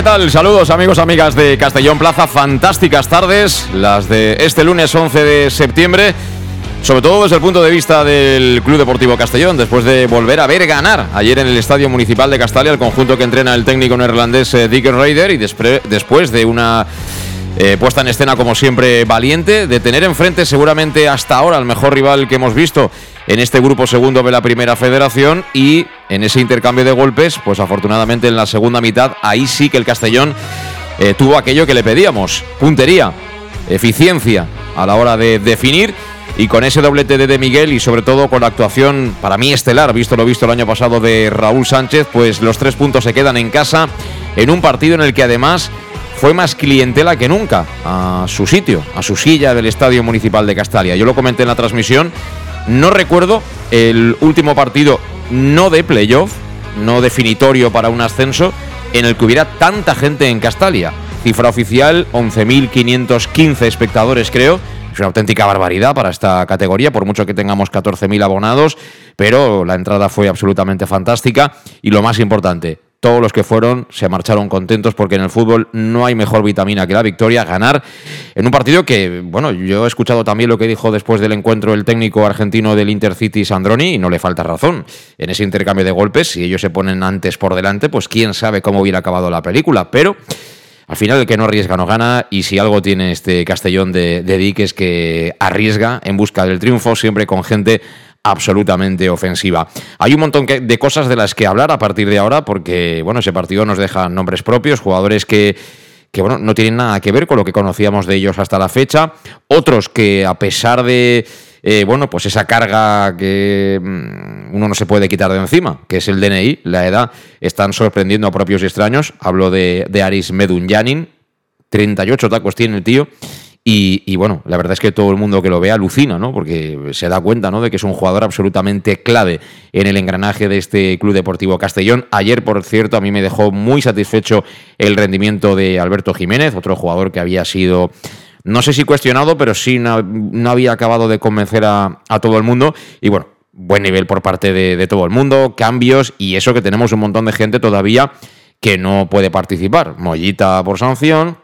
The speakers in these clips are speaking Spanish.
¿Qué tal? Saludos amigos, amigas de Castellón Plaza. Fantásticas tardes, las de este lunes 11 de septiembre. Sobre todo desde el punto de vista del Club Deportivo Castellón, después de volver a ver ganar ayer en el Estadio Municipal de Castalia el conjunto que entrena el técnico neerlandés eh, Dick Raider y después de una eh, puesta en escena como siempre valiente, de tener enfrente seguramente hasta ahora el mejor rival que hemos visto en este grupo segundo de la primera federación y en ese intercambio de golpes, pues afortunadamente en la segunda mitad, ahí sí que el Castellón eh, tuvo aquello que le pedíamos, puntería, eficiencia a la hora de definir y con ese doblete de, de Miguel y sobre todo con la actuación para mí estelar, visto lo visto el año pasado de Raúl Sánchez, pues los tres puntos se quedan en casa en un partido en el que además fue más clientela que nunca a su sitio, a su silla del Estadio Municipal de Castalia. Yo lo comenté en la transmisión, no recuerdo el último partido no de playoff, no definitorio para un ascenso, en el que hubiera tanta gente en Castalia. Cifra oficial, 11.515 espectadores creo. Es una auténtica barbaridad para esta categoría, por mucho que tengamos 14.000 abonados, pero la entrada fue absolutamente fantástica y lo más importante, todos los que fueron se marcharon contentos porque en el fútbol no hay mejor vitamina que la victoria, ganar en un partido que, bueno, yo he escuchado también lo que dijo después del encuentro el técnico argentino del Intercity Sandroni y no le falta razón. En ese intercambio de golpes, si ellos se ponen antes por delante, pues quién sabe cómo hubiera acabado la película, pero... Al final el que no arriesga no gana y si algo tiene este Castellón de, de Dick es que arriesga en busca del triunfo siempre con gente absolutamente ofensiva. Hay un montón de cosas de las que hablar a partir de ahora porque, bueno, ese partido nos deja nombres propios, jugadores que que bueno, no tienen nada que ver con lo que conocíamos de ellos hasta la fecha, otros que a pesar de eh, bueno, pues esa carga que mm, uno no se puede quitar de encima, que es el DNI, la edad, están sorprendiendo a propios y extraños. Hablo de, de Aris Medunyanin, 38 tacos tiene el tío, y, bueno, la verdad es que todo el mundo que lo ve alucina, ¿no? Porque se da cuenta, ¿no? De que es un jugador absolutamente clave en el engranaje de este Club Deportivo Castellón. Ayer, por cierto, a mí me dejó muy satisfecho el rendimiento de Alberto Jiménez, otro jugador que había sido no sé si cuestionado, pero sí no, había acabado de convencer a, todo el mundo. Y bueno, buen nivel por parte de, de, todo el mundo, cambios y eso que tenemos un montón de gente todavía que no puede participar. Mollita por sanción,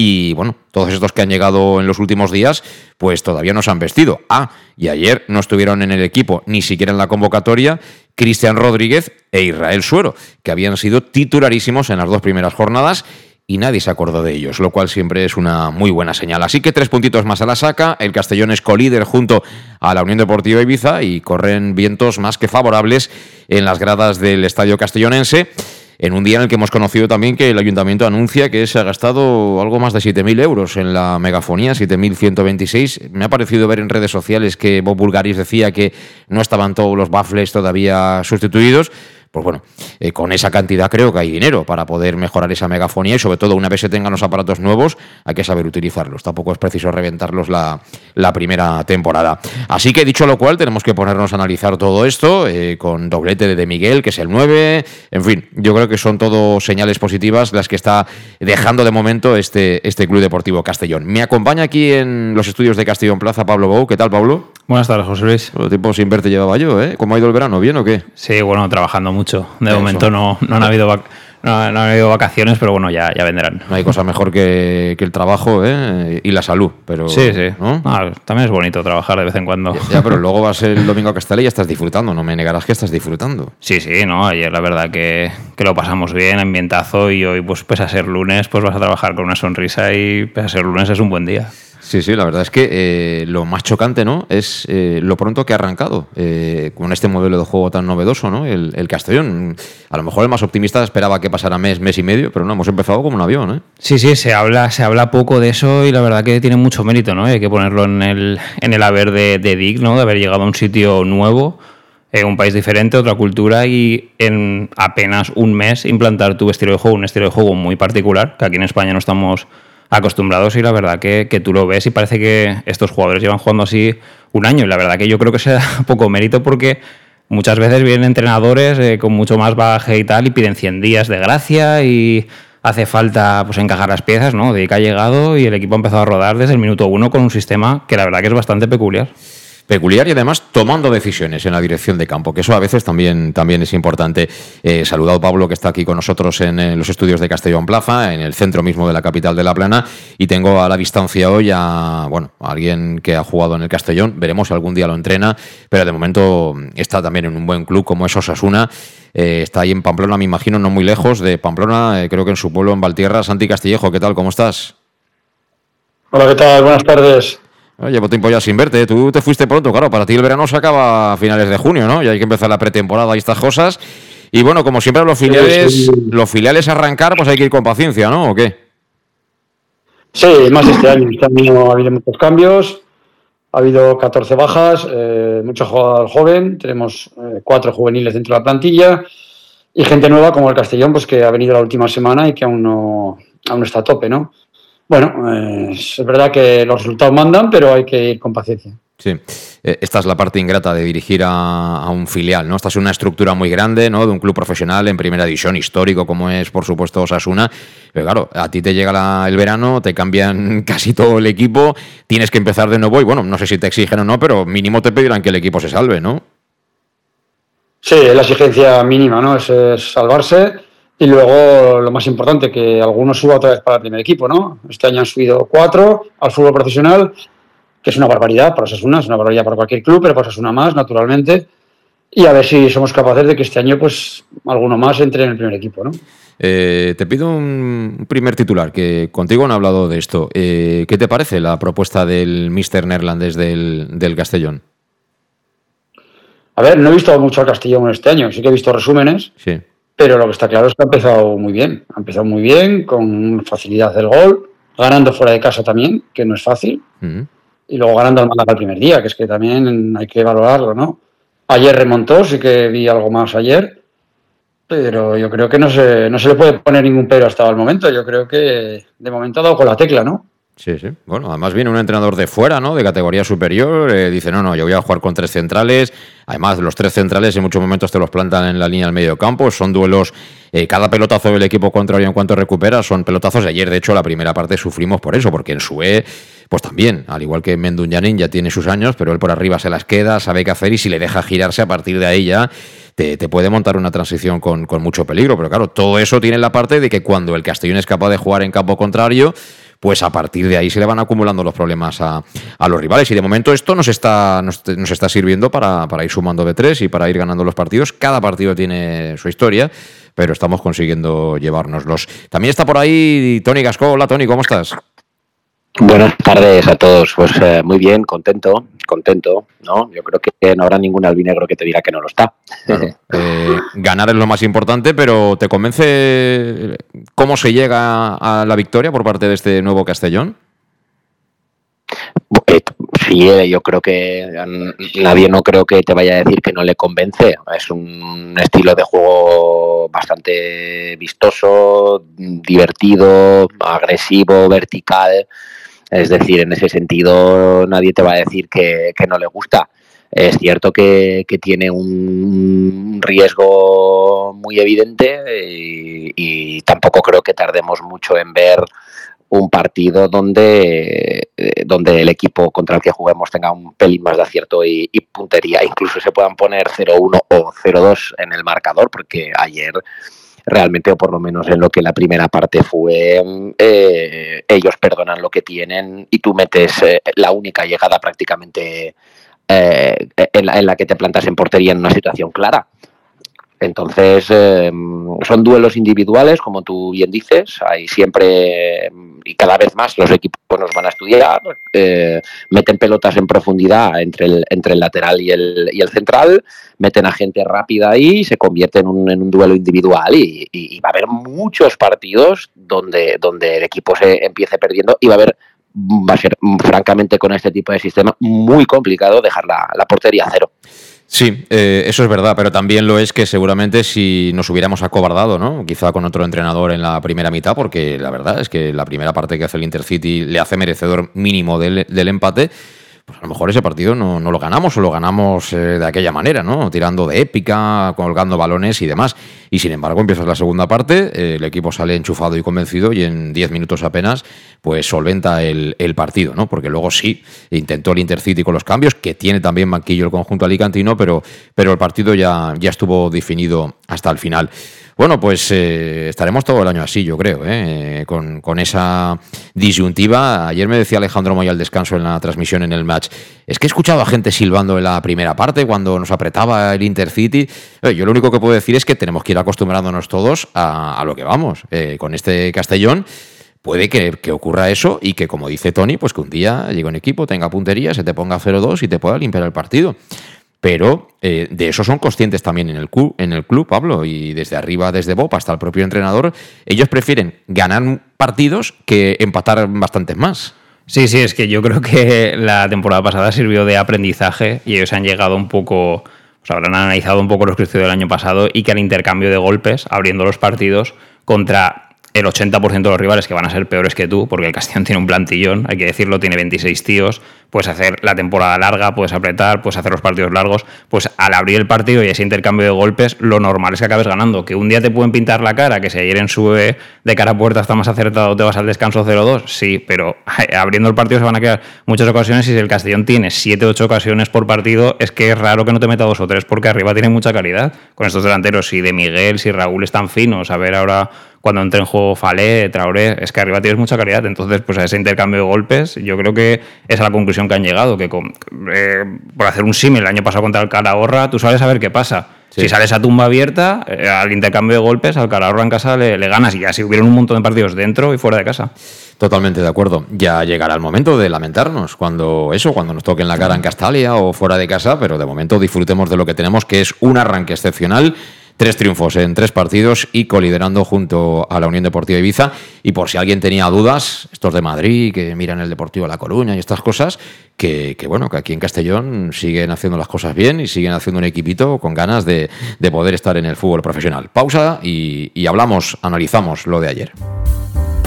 y bueno, todos estos que han llegado en los últimos días, pues todavía no se han vestido. Ah, y ayer no estuvieron en el equipo, ni siquiera en la convocatoria, Cristian Rodríguez e Israel Suero, que habían sido titularísimos en las dos primeras jornadas y nadie se acordó de ellos, lo cual siempre es una muy buena señal. Así que tres puntitos más a la saca, el Castellón es colíder junto a la Unión Deportiva Ibiza y corren vientos más que favorables en las gradas del Estadio Castellonense en un día en el que hemos conocido también que el ayuntamiento anuncia que se ha gastado algo más de 7.000 euros en la megafonía, 7.126. Me ha parecido ver en redes sociales que Bob Bulgaris decía que no estaban todos los baffles todavía sustituidos pues bueno, eh, con esa cantidad creo que hay dinero para poder mejorar esa megafonía y sobre todo una vez se tengan los aparatos nuevos hay que saber utilizarlos. Tampoco es preciso reventarlos la, primera temporada. Así que dicho lo cual tenemos que ponernos a analizar todo esto eh, con doblete de Miguel, que es el 9. En fin, yo creo que son todo señales positivas las que está dejando de momento este, este Club Deportivo Castellón. Me acompaña aquí en los estudios de Castellón Plaza Pablo Bou. ¿Qué tal, Pablo? Buenas tardes, José Luis. Todo tiempo sin verte llevaba yo, ¿eh? ¿Cómo ha ido el verano? ¿Bien o qué? Sí, bueno, trabajando mucho. De momento no, no, han habido no, no han habido vacaciones, pero bueno, ya, ya vendrán. No hay cosa mejor que, que el trabajo ¿eh? y la salud. Pero, Sí, sí. Ah, también es bonito trabajar de vez en cuando. Ya, pero luego vas el domingo a Castella y ya estás disfrutando. No me negarás que estás disfrutando. Sí, sí, no, ayer la verdad que, que lo pasamos bien, ambientazo, y hoy, pues, pese a ser lunes, pues vas a trabajar con una sonrisa y pese a ser lunes es un buen día. Sí, sí, la verdad es que eh, lo más chocante, ¿no? Es eh, lo pronto que ha arrancado eh, con este modelo de juego tan novedoso, ¿no? El, el Castellón. A lo mejor el más optimista esperaba que pasara mes, mes y medio, pero no, hemos empezado como un avión. Sí, sí, se habla, se habla poco de eso y la verdad que tiene mucho mérito, ¿no? Hay que ponerlo en el, en el haber de, de Dick, ¿no? De haber llegado a un sitio nuevo, un país diferente, otra cultura y en apenas un mes implantar tu estilo de juego, un estilo de juego muy particular, que aquí en España no estamos acostumbrados y la verdad que, que tú lo ves y parece que estos jugadores llevan jugando así un año y la verdad que yo creo que se da poco mérito porque muchas veces vienen entrenadores eh, con mucho más bagaje y tal y piden 100 días de gracia y hace falta pues encajar las piezas, ¿no? De que ha llegado y el equipo ha empezado a rodar desde el minuto uno con un sistema que la verdad que es bastante peculiar. Peculiar y además tomando decisiones en la dirección de campo, que eso a veces también, también es importante. Eh, saludado Pablo, que está aquí con nosotros en, los estudios de Castellón Plaza, en el centro mismo de la capital de La Plana, y tengo a la distancia hoy a, bueno, a alguien que ha jugado en el Castellón, veremos si algún día lo entrena, pero de momento está también en un buen club como es Osasuna, eh, está ahí en Pamplona, me imagino, no muy lejos de Pamplona, eh, creo que en su pueblo, en Valtierra, Santi Castillejo, ¿qué tal? ¿Cómo estás? Hola, ¿qué tal? Buenas tardes. Bueno, llevo tiempo ya sin verte. Tú te fuiste pronto, claro. Para ti el verano se acaba a finales de junio, ¿no? Y hay que empezar la pretemporada y estas cosas. Y bueno, como siempre los filiales, Sí, sí. los filiales arrancar, pues hay que ir con paciencia, ¿no? ¿O qué? Sí, más este año. Este año ha habido muchos cambios. Ha habido 14 bajas, eh, mucho jugador joven. Tenemos eh, cuatro juveniles dentro de la plantilla. Y gente nueva como el Castellón, pues que ha venido la última semana y que aún no, aún no está a tope, ¿no? Bueno, eh, es verdad que los resultados mandan, pero hay que ir con paciencia. Sí. Eh, Esta es la parte ingrata de dirigir a, a un filial, ¿no? Esta es una estructura muy grande, ¿no? De un club profesional en primera división, histórico, como es, por supuesto, Osasuna. Pero claro, a ti te llega la- el verano, te cambian casi todo el equipo, tienes que empezar de nuevo y bueno, no sé si te exigen o no, pero mínimo te pedirán que el equipo se salve, ¿no? Sí, es la exigencia mínima, ¿no? Es, es salvarse y luego lo más importante, que algunos suba otra vez para el primer equipo, ¿no? Este año han subido cuatro al fútbol profesional, que es una barbaridad para Osasuna, es una barbaridad para cualquier club, pero para Osasuna más, naturalmente. Y a ver si somos capaces de que este año, pues, alguno más entre en el primer equipo, ¿no? Eh, te pido un primer titular, que contigo han hablado de esto. Eh, ¿Qué te parece la propuesta del Mister Neerlandés del, del Castellón? A ver, no he visto mucho al Castellón este año, sí que he visto resúmenes, Sí. Pero lo que está claro es que ha empezado muy bien. Ha empezado muy bien, con facilidad del gol, ganando fuera de casa también, que no es fácil. Ujú. y luego ganando al Málaga el primer día, que es que también hay que valorarlo, ¿no? Ayer remontó, sí que vi algo más ayer, pero yo creo que no se, no se le puede poner ningún pero hasta el momento. Yo creo que de momento ha dado con la tecla, ¿no? Sí, sí. Bueno, además viene un entrenador de fuera, ¿no? De categoría superior. eh, dice, no, no, yo voy a jugar con tres centrales. Además, los tres centrales en muchos momentos te los plantan en la línea del medio campo. Son duelos, eh, cada pelotazo del equipo contrario en cuanto recupera son pelotazos. ayer, de hecho, la primera parte sufrimos por eso, porque en Sue, pues también, al igual que Mendunyanin ya tiene sus años, pero él por arriba se las queda, sabe qué hacer y si le deja girarse a partir de ahí ya te, te puede montar una transición con, con mucho peligro. Pero claro, todo eso tiene la parte de que cuando el Castellón es capaz de jugar en campo contrario, pues a partir de ahí se le van acumulando los problemas a, a los rivales. Y de momento esto nos está, nos, está sirviendo para, para ir sumando de tres y para ir ganando los partidos. Cada partido tiene su historia, pero estamos consiguiendo llevárnoslos. También está por ahí Tony Gasco. Hola Tony, ¿cómo estás? Buenas tardes a todos. Pues eh, muy bien, contento, contento, ¿no? Yo creo que no habrá ningún albinegro que te diga que no lo está. Claro. Eh, ganar es lo más importante, pero ¿te convence cómo se llega a la victoria por parte de este nuevo Castellón? Eh, Sí, eh, yo creo que mm, nadie no creo que te vaya a decir que no le convence. Es un estilo de juego bastante vistoso, divertido, agresivo, vertical. Es decir, en ese sentido nadie te va a decir que, no le gusta. Es cierto que, que tiene un riesgo muy evidente y, y tampoco creo que tardemos mucho en ver un partido donde, eh, donde el equipo contra el que juguemos tenga un pelín más de acierto y, y puntería. Incluso se puedan poner 0-1 o 0-2 en el marcador, porque ayer realmente, o por lo menos en lo que la primera parte fue, eh, ellos perdonan lo que tienen y tú metes eh, la única llegada prácticamente en la, en, la, que te plantas en portería en una situación clara. Entonces, eh, son duelos individuales, como tú bien dices, hay siempre, y cada vez más los equipos nos van a estudiar, eh, meten pelotas en profundidad entre el, entre el lateral y el, y el central, meten a gente rápida ahí, se convierte en un, en un duelo individual y, y, va a haber muchos partidos donde, donde el equipo se empiece perdiendo y va a haber va a ser francamente con este tipo de sistema muy complicado dejar la, la portería a cero. Sí, eh, eso es verdad, pero también lo es que seguramente si nos hubiéramos acobardado, ¿no? Quizá con otro entrenador en la primera mitad, porque la verdad es que la primera parte que hace el Intercity le hace merecedor mínimo del, del empate pues a lo mejor ese partido no, lo ganamos o lo ganamos eh, de aquella manera, ¿no? Tirando de épica, colgando balones y demás. Y sin embargo, empiezas la segunda parte, eh, el equipo sale enchufado y convencido y en 10 minutos apenas, pues solventa el, partido, ¿no? Porque luego sí, intentó el Intercity con los cambios, que tiene también banquillo el conjunto alicantino, pero, pero el partido ya, ya estuvo definido hasta el final. Bueno, pues eh, estaremos todo el año así, yo creo, ¿eh? con, esa disyuntiva. Ayer me decía Alejandro Moya al descanso en la transmisión en el match, es que he escuchado a gente silbando en la primera parte cuando nos apretaba el Intercity. Eh, yo lo único que puedo decir es que tenemos que ir acostumbrándonos todos a, lo que vamos. con este Castellón puede que, que, ocurra eso y que, como dice Tony, pues que un día llegue un equipo, tenga puntería, se te ponga 0-2 y te pueda limpiar el partido. Pero eh, de eso son conscientes también en el, club, en el club, Pablo, y desde arriba, desde Bob hasta el propio entrenador, ellos prefieren ganar partidos que empatar bastantes más. Sí, sí, es que yo creo que la temporada pasada sirvió de aprendizaje y ellos han llegado un poco, pues habrán analizado un poco los cruces del año pasado y que al intercambio de golpes, abriendo los partidos contra el 80% de los rivales que van a ser peores que tú, porque el Castellón tiene un plantillón, hay que decirlo, tiene 26 tíos, puedes hacer la temporada larga, puedes apretar, puedes hacer los partidos largos, pues al abrir el partido y ese intercambio de golpes, lo normal es que acabes ganando, que un día te pueden pintar la cara, que si ayer en sube de cara a puerta está más acertado, te vas al descanso 0-2, sí, pero abriendo el partido se van a quedar muchas ocasiones y si el Castellón tiene 7-8 ocasiones por partido, es que es raro que no te meta dos o tres, porque arriba tiene mucha calidad, con estos delanteros, si de Miguel, si Raúl están finos, a ver ahora cuando entre en juego Falé, Traoré, es que arriba tienes mucha calidad. Entonces, pues a ese intercambio de golpes, yo creo que es a la conclusión que han llegado, que eh, por hacer un símil el año pasado contra el Calahorra, tú sabes a ver qué pasa. Si sales a tumba abierta, eh, al intercambio de golpes, al Calahorra en casa le, ganas y así hubieron un montón de partidos dentro y fuera de casa. Totalmente de acuerdo. Ya llegará el momento de lamentarnos cuando eso, cuando nos toquen la cara en Castalia o fuera de casa, pero de momento disfrutemos de lo que tenemos, que es un arranque excepcional Tres triunfos en tres partidos y coliderando junto a la Unión Deportiva Ibiza. Y por si alguien tenía dudas, estos de Madrid, que miran el Deportivo La Coruña y estas cosas, que, bueno, que aquí en Castellón siguen haciendo las cosas bien y siguen haciendo un equipito con ganas de, poder estar en el fútbol profesional. Pausa y, hablamos, analizamos lo de ayer.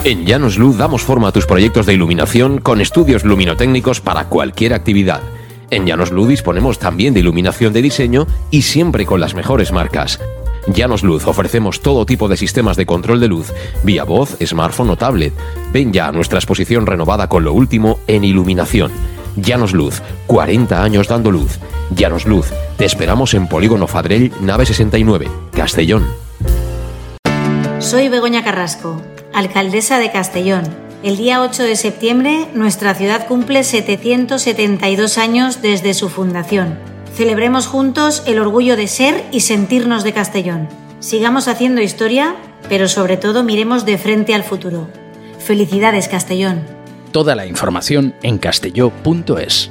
En Llanos Luz damos forma a tus proyectos de iluminación con estudios luminotécnicos para cualquier actividad. En Llanos Luz disponemos también de iluminación de diseño y siempre con las mejores marcas. Llanos Luz ofrecemos todo tipo de sistemas de control de luz, vía voz, smartphone o tablet. Ven ya a nuestra exposición renovada con lo último en iluminación. Llanos Luz, 40 años dando luz. Llanos Luz, te esperamos en Polígono Fadrell, nave 69, Castellón. Soy Begoña Carrasco, alcaldesa de Castellón. El día 8 de septiembre nuestra ciudad cumple 772 años desde su fundación. Celebremos juntos el orgullo de ser y sentirnos de Castellón. Sigamos haciendo historia, pero sobre todo miremos de frente al futuro. Felicidades Castellón. Toda la información en castelló.es.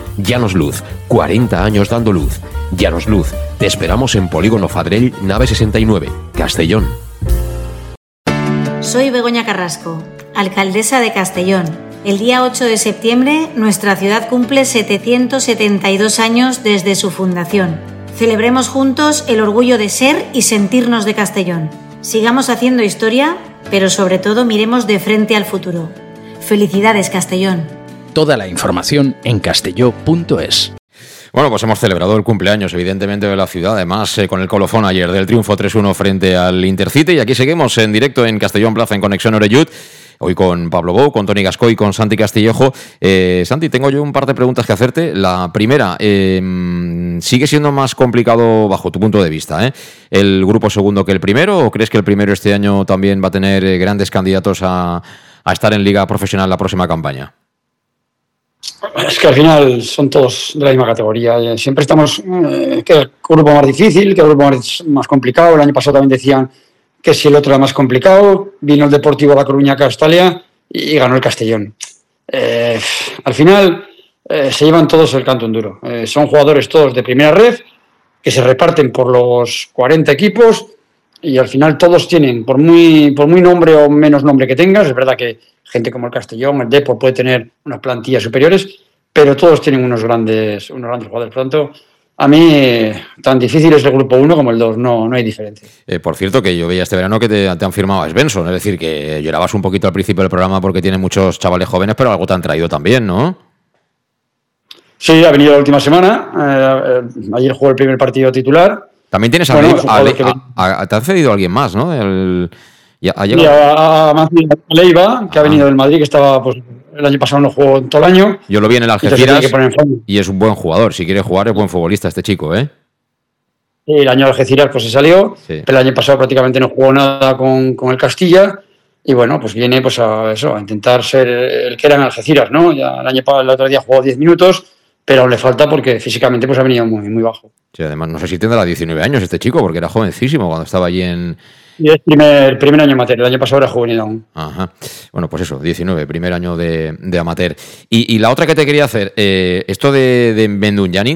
Llanos Luz, 40 años dando luz. Llanos Luz, te esperamos en Polígono Fadrell, nave 69, Castellón. Soy Begoña Carrasco, alcaldesa de Castellón. El día 8 de septiembre nuestra ciudad cumple 772 años desde su fundación. Celebremos juntos el orgullo de ser y sentirnos de Castellón. Sigamos haciendo historia, pero sobre todo miremos de frente al futuro. Felicidades Castellón. Toda la información en castelló.es. Bueno, pues hemos celebrado el cumpleaños, evidentemente, de la ciudad, además eh, con el colofón ayer del triunfo 3-1 frente al Intercity. Y aquí seguimos en directo en Castellón Plaza, en Conexión Oreyud. Hoy con Pablo Bou, con Tony Gascoy, con Santi Castillejo. Eh, Santi, tengo yo un par de preguntas que hacerte. La primera, eh, ¿sigue siendo más complicado, bajo tu punto de vista, eh, el grupo segundo que el primero? ¿O crees que el primero este año también va a tener eh, grandes candidatos a estar en liga profesional la próxima campaña? Es que al final son todos de la misma categoría. Siempre estamos, eh, que el grupo más difícil, que el grupo más, complicado. El año pasado también decían que si el otro era más complicado. Vino el Deportivo La Coruña Castalia y ganó el Castellón. Eh, al final eh, se llevan todos el canto en duro. Eh, son jugadores todos de primera red que se reparten por los 40 equipos y al final todos tienen, por muy, por muy nombre o menos nombre que tengas, es verdad que gente como el Castellón, el Depor puede tener unas plantillas superiores, pero todos tienen unos grandes, unos grandes jugadores. Por lo tanto, a mí tan difícil es el grupo 1 como el 2, no, no hay diferencia. Eh, por cierto, que yo veía este verano que te, te han firmado a Svensson, es decir, que llorabas un poquito al principio del programa porque tiene muchos chavales jóvenes, pero algo te han traído también, ¿no? Sí, ha venido la última semana. eh, eh, ayer jugó el primer partido titular. También tienes a, Bueno, a jugador Le- que- a- a- te ha cedido alguien más, ¿no? El- ya ha llegado- a, Leiva, que ha venido del Madrid, que estaba pues, el año pasado no jugó en todo el año. Yo lo vi en el Algeciras en y es un buen jugador. Si quiere jugar, es buen futbolista este chico, ¿eh? Y el año Algeciras pues se salió, Sí. pero el año pasado prácticamente no jugó nada con, con el Castilla. Y bueno, pues viene pues a eso, a intentar ser el que era en Algeciras, ¿no? Ya el año pasado, el otro día jugó 10 minutos, pero le falta porque físicamente pues ha venido muy, muy bajo. Sí, además, no sé si tendrá 19 años este chico, porque era jovencísimo cuando estaba allí en. Y es primer, primer año amateur, el año pasado era juvenil aún. Ajá. Bueno, pues eso, 19, primer año de, amateur. Y, la otra que te quería hacer, eh, esto de, de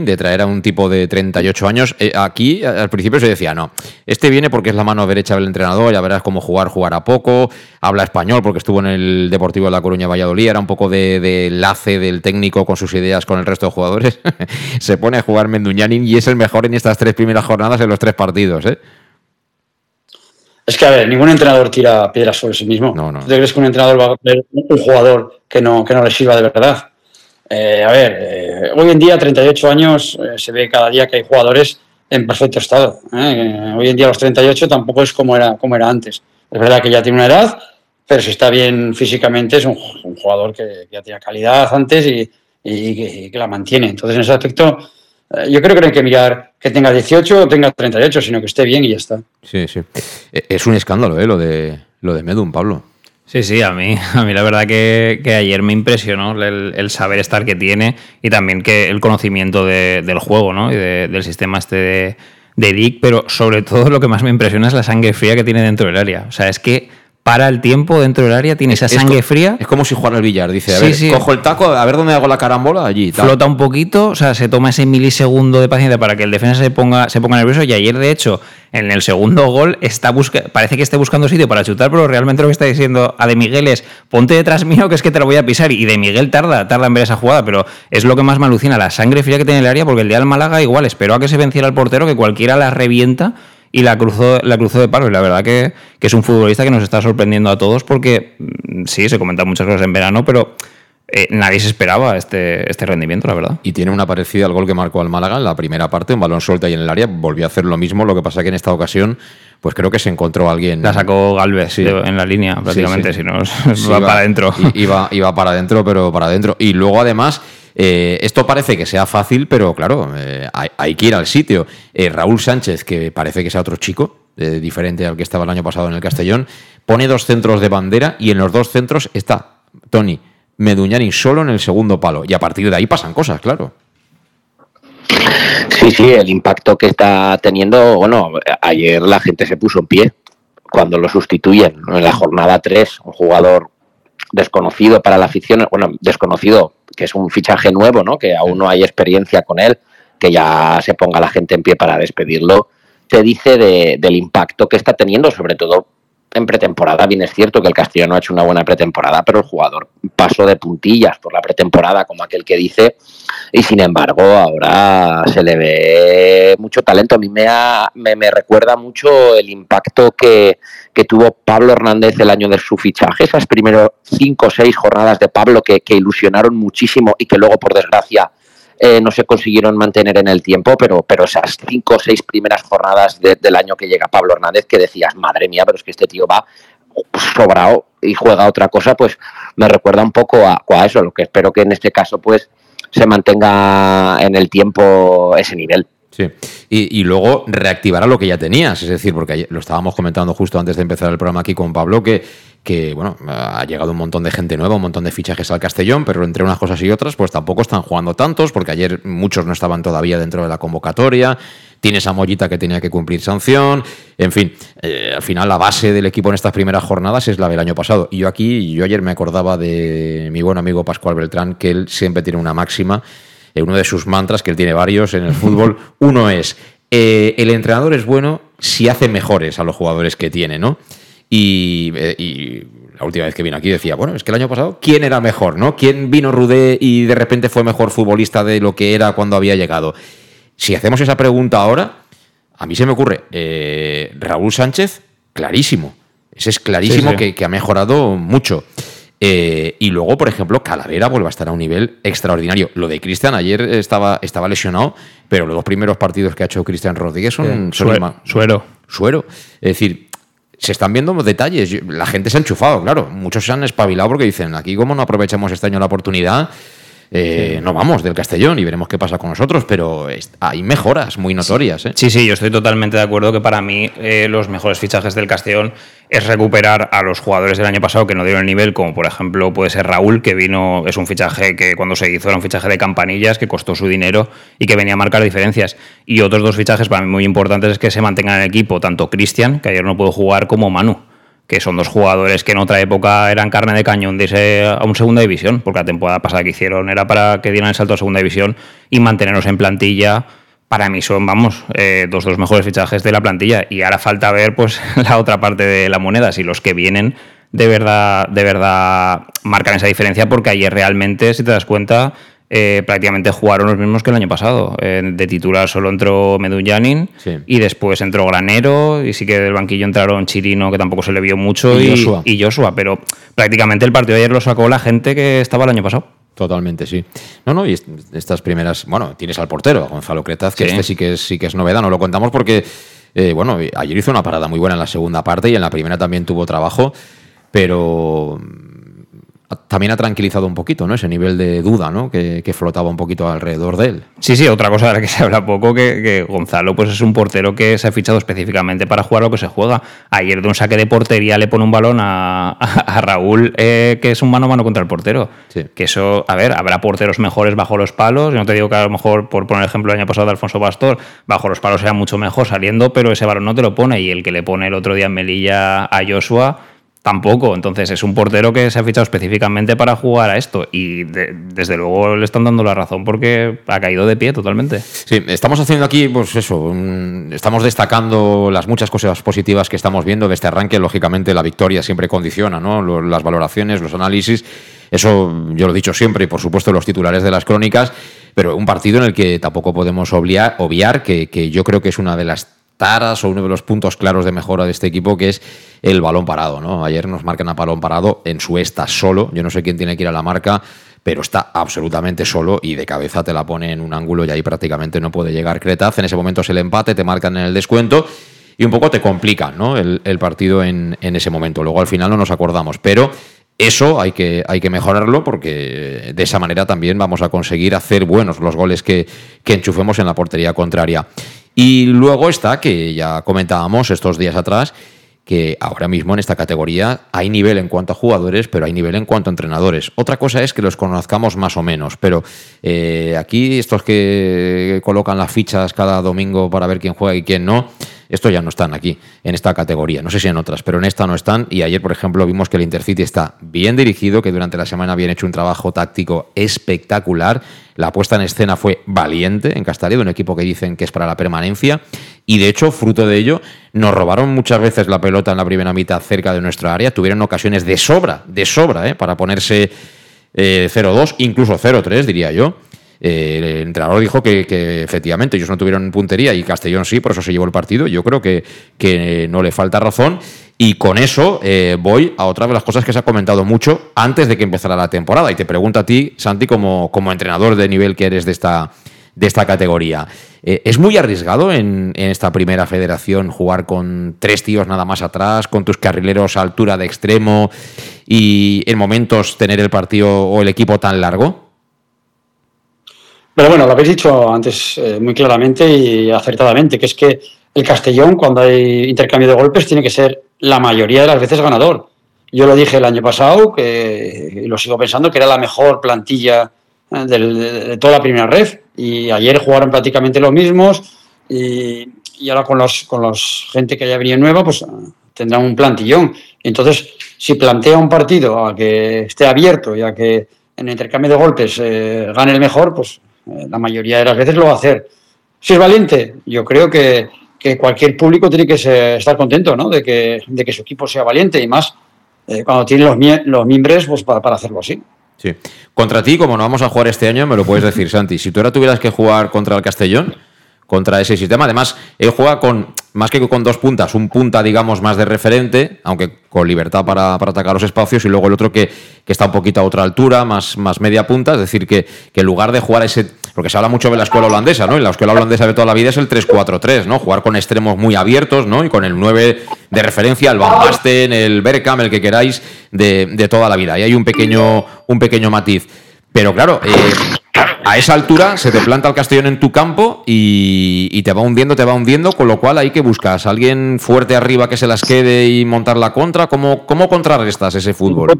de traer a un tipo de 38 años, eh, aquí al principio se decía, no, este viene porque es la mano derecha del entrenador, ya verás cómo jugar, jugar a poco, habla español porque estuvo en el Deportivo de La Coruña Valladolid, era un poco de, de enlace del técnico con sus ideas con el resto de jugadores. se pone a jugar Mendunyanin y es el mejor en estas tres primeras jornadas en los tres partidos, ¿eh? Es que, a ver, ningún entrenador tira piedras sobre sí mismo. No, no. ¿Tú te crees que un entrenador va a poner un jugador que no, que no le sirva de verdad? Eh, a ver, eh, hoy en día, 38 años, eh, se ve cada día que hay jugadores en perfecto estado. Hoy en día, los 38 tampoco es como era, como era antes. Es verdad que ya tiene una edad, pero si está bien físicamente, es un, un jugador que, que ya tenía calidad antes y, y que, y que la mantiene. Entonces, en ese aspecto, yo creo que no hay que mirar que tenga 18 o tenga 38, sino que esté bien y ya está. Sí, sí. Eh, Es un escándalo, ¿eh? Lo de, lo de Medun, Pablo. Sí, sí, a mí, a mí la verdad que, que ayer me impresionó el, el saber estar que tiene y también que el conocimiento de- del juego ¿no? y de- del sistema este de, de Dick, pero sobre todo lo que más me impresiona es la sangre fría que tiene dentro del área. O sea, es que para el tiempo dentro del área, tiene esa Es sangre fría. Es como si jugara al billar. Dice, a Sí, ver, sí. cojo el taco, a ver dónde hago la carambola, allí. tal. flota un poquito, o sea, se toma ese milisegundo de paciencia para que el defensa se ponga, se ponga nervioso. Y ayer, de hecho, en el segundo gol, está busca parece que esté buscando sitio para chutar, pero realmente lo que está diciendo a De Miguel es ponte detrás mío, que es que te lo voy a pisar. Y De Miguel tarda, tarda en ver esa jugada, pero es lo que más me alucina, la sangre fría que tiene el área, porque el día del Málaga igual esperó a que se venciera el portero, que cualquiera la revienta. Y la cruzó, la cruzó de palo. Y la verdad que, que es un futbolista que nos está sorprendiendo a todos porque mm, sí, se comentan muchas cosas en verano, pero eh, nadie se esperaba este, este rendimiento, la verdad. Y tiene una parecida al gol que marcó al Málaga en la primera parte, un balón suelto ahí en el área, volvió a hacer lo mismo, lo que pasa que en esta ocasión, pues creo que se encontró alguien. La sacó Galvez Sí. en la línea, prácticamente, Sí, sí. si no, va iba- para adentro. Iba, iba para adentro, pero para adentro. Y luego, además, eh, esto parece que sea fácil, pero claro, eh, hay, que ir al sitio. Eh, Raúl Sánchez, que parece que sea otro chico, eh, diferente al que estaba el año pasado en el Castellón, pone dos centros de bandera y en los dos centros está Tony Meduñani solo en el segundo palo. Y a partir de ahí pasan cosas, claro. Sí, sí, el impacto que está teniendo, bueno, ayer la gente se puso en pie cuando lo sustituyen en la jornada 3, un jugador desconocido para la afición, bueno, desconocido, que es un fichaje nuevo, ¿no? Que aún no hay experiencia con él, que ya se ponga la gente en pie para despedirlo, te dice de- del impacto que está teniendo, sobre todo en pretemporada. Bien es cierto que el Castellano ha hecho una buena pretemporada, pero el jugador pasó de puntillas por la pretemporada, como aquel que dice, y sin embargo ahora se le ve mucho talento. A mí me, ha- me, me recuerda mucho el impacto que, que tuvo Pablo Hernández el año de su fichaje, esas primeros cinco o seis jornadas de Pablo que, que ilusionaron muchísimo y que luego, por desgracia, eh, no se consiguieron mantener en el tiempo, pero, pero esas cinco o seis primeras jornadas de- del año que llega Pablo Hernández, que decías, madre mía, pero es que este tío va sobrado y juega otra cosa, pues me recuerda un poco a, a eso, lo que espero que en este caso pues se mantenga en el tiempo ese nivel. Sí. Y, luego reactivará lo que ya tenías. Es decir, porque lo estábamos comentando justo antes de empezar el programa aquí con Pablo, que, que bueno, ha llegado un montón de gente nueva, un montón de fichajes al Castellón, pero entre unas cosas y otras, pues tampoco están jugando tantos, porque ayer muchos no estaban todavía dentro de la convocatoria. Tienes a Mollita que tenía que cumplir sanción. En fin, eh, al final la base del equipo en estas primeras jornadas es la del año pasado. Y yo aquí, yo ayer me acordaba de mi buen amigo Pascual Beltrán, que él siempre tiene una máxima uno de sus mantras, que él tiene varios en el fútbol, uno es, eh, el entrenador es bueno si hace mejores a los jugadores que tiene, ¿no? Y, eh, y la última vez que vino aquí decía, bueno, es que el año pasado, ¿quién era mejor, no? ¿Quién vino Rudé y de repente fue mejor futbolista de lo que era cuando había llegado? Si hacemos esa pregunta ahora, a mí se me ocurre, eh, Raúl Sánchez, clarísimo. Ese es clarísimo Sí, sí. Que, que ha mejorado mucho. Eh, y luego, por ejemplo, Calavera vuelve a estar a un nivel extraordinario. Lo de Cristian ayer estaba, estaba lesionado, pero los dos primeros partidos que ha hecho Cristian Rodríguez son, suero. Suero. Es decir, se están viendo detalles. La gente se ha enchufado, claro. Muchos se han espabilado porque dicen, aquí como no aprovechamos este año la oportunidad, eh, no vamos del Castellón y veremos qué pasa con nosotros, pero hay mejoras muy notorias. ¿eh? Sí, sí, yo estoy totalmente de acuerdo que para mí eh, los mejores fichajes del Castellón es recuperar a los jugadores del año pasado que no dieron el nivel, como por ejemplo puede ser Raúl, que vino, es un fichaje que cuando se hizo era un fichaje de campanillas, que costó su dinero y que venía a marcar diferencias. Y otros dos fichajes para mí muy importantes es que se mantengan en el equipo, tanto Cristian, que ayer no pudo jugar, como Manu que son dos jugadores que en otra época eran carne de cañón de a un segunda división, porque la temporada pasada que hicieron era para que dieran el salto a segunda división y mantenerlos en plantilla. Para mí son, vamos, eh, dos de los mejores fichajes de la plantilla. Y ahora falta ver pues la otra parte de la moneda, si los que vienen de verdad, de verdad marcan esa diferencia, porque ayer realmente, si te das cuenta, eh, prácticamente jugaron los mismos que el año pasado. Eh, de titular solo entró Medullanin y después entró Granero y sí que del banquillo entraron Chirino, que tampoco se le vio mucho, y, Joshua. Pero prácticamente el partido de ayer lo sacó la gente que estaba el año pasado. Totalmente, sí. No, no, y estas primeras, bueno, tienes al portero, Gonzalo Cretaz, que este sí que es, sí que es novedad, no lo contamos porque, eh, bueno, ayer hizo una parada muy buena en la segunda parte y en la primera también tuvo trabajo, pero también ha tranquilizado un poquito, ¿no? Ese nivel de duda, ¿no? Que, flotaba un poquito alrededor de él. Sí, sí, otra cosa de la que se habla poco, que, Gonzalo pues es un portero que se ha fichado específicamente para jugar lo que se juega. Ayer de un saque de portería le pone un balón a, Raúl, eh, que es un mano a mano contra el portero. Que eso, a ver, habrá porteros mejores bajo los palos. Yo no te digo que a lo mejor, por poner el ejemplo el año pasado de Alfonso Pastor, bajo los palos era mucho mejor saliendo, pero ese balón no te lo pone. Y el que le pone el otro día en Melilla a Joshua tampoco. Entonces es un portero que se ha fichado específicamente para jugar a esto y desde luego le están dando la razón porque ha caído de pie totalmente. Sí, estamos haciendo aquí, pues eso, estamos destacando las muchas cosas positivas que estamos viendo de este arranque. Lógicamente la victoria siempre condiciona, ¿no? Las valoraciones, los análisis. Eso yo lo he dicho siempre y por supuesto los titulares de las crónicas, pero un partido en el que tampoco podemos obviar, que yo creo que es una de las taras o uno de los puntos claros de mejora de este equipo, que es el balón parado. ¿no? Ayer nos marcan a balón parado en su esta solo. Yo no sé quién tiene que ir a la marca, pero está absolutamente solo y de cabeza te la pone en un ángulo y ahí prácticamente no puede llegar Cretaz. En ese momento es el empate, te marcan en el descuento y un poco te complican el, partido en, ese momento. Luego al final no nos acordamos, pero eso hay que, hay que mejorarlo porque de esa manera también vamos a conseguir hacer buenos los goles que, que enchufemos en la portería contraria. Y luego está, que ya comentábamos estos días atrás, que ahora mismo en esta categoría hay nivel en cuanto a jugadores, pero hay nivel en cuanto a entrenadores. Otra cosa es que los conozcamos más o menos, pero eh, aquí estos que colocan las fichas cada domingo para ver quién juega y quién no, estos ya no están aquí, en esta categoría. No sé si en otras, pero en esta no están. Y ayer, por ejemplo, vimos que el Intercity está bien dirigido, que durante la semana habían hecho un trabajo táctico espectacular. La puesta en escena fue valiente en Castalia, un equipo que dicen que es para la permanencia. Y de hecho, fruto de ello, nos robaron muchas veces la pelota en la primera mitad cerca de nuestra área. Tuvieron ocasiones de sobra, de sobra, ¿eh? para ponerse 0-2, eh, incluso 0-3, diría yo. Eh, el entrenador dijo que, efectivamente ellos no tuvieron puntería y Castellón sí, por eso se llevó el partido. Yo creo que, no le falta razón. Y con eso eh, voy a otra de las cosas que se ha comentado mucho antes de que empezara la temporada. Y te pregunto a ti, Santi, como, como entrenador de nivel que eres de esta, de esta categoría. Eh, ¿Es muy arriesgado en, en, esta primera federación jugar con tres tíos nada más atrás, con tus carrileros a altura de extremo y en momentos tener el partido o el equipo tan largo? Pero bueno, lo habéis dicho antes eh, muy claramente y acertadamente, que es que el Castellón, cuando hay intercambio de golpes, tiene que ser la mayoría de las veces ganador. Yo lo dije el año pasado, que, y lo sigo pensando, que era la mejor plantilla eh, de, toda la primera red. Y ayer jugaron prácticamente los mismos. Y, ahora con los, con los gente que haya venido nueva, pues tendrán un plantillón. Entonces, si plantea un partido a que esté abierto y a que en intercambio de golpes eh, gane el mejor, pues la mayoría de las veces lo va a hacer. Si es valiente, yo creo que, cualquier público tiene que estar contento ¿no? de, que, de que su equipo sea valiente y más eh, cuando tiene los, los miembros pues, para, hacerlo así. Sí. Contra ti, como no vamos a jugar este año, me lo puedes decir, Santi. Si tú ahora tuvieras que jugar contra el Castellón, contra ese sistema, además, él juega con, más que con dos puntas, un punta, digamos, más de referente, aunque con libertad para, atacar los espacios, y luego el otro que, está un poquito a otra altura, más, más media punta, es decir, que, que en lugar de jugar ese porque se habla mucho de la escuela holandesa, ¿no? Y la escuela holandesa de toda la vida es el 3-4-3, ¿no? Jugar con extremos muy abiertos, ¿no? Y con el 9 de referencia, el Van Basten, el Berkham, el que queráis, de, toda la vida. Y hay un pequeño, un pequeño matiz. Pero claro, eh, a esa altura se te planta el Castellón en tu campo y, te va hundiendo, te va hundiendo, con lo cual hay que buscas alguien fuerte arriba que se las quede y montar la contra. ¿Cómo, cómo contrarrestas ese fútbol?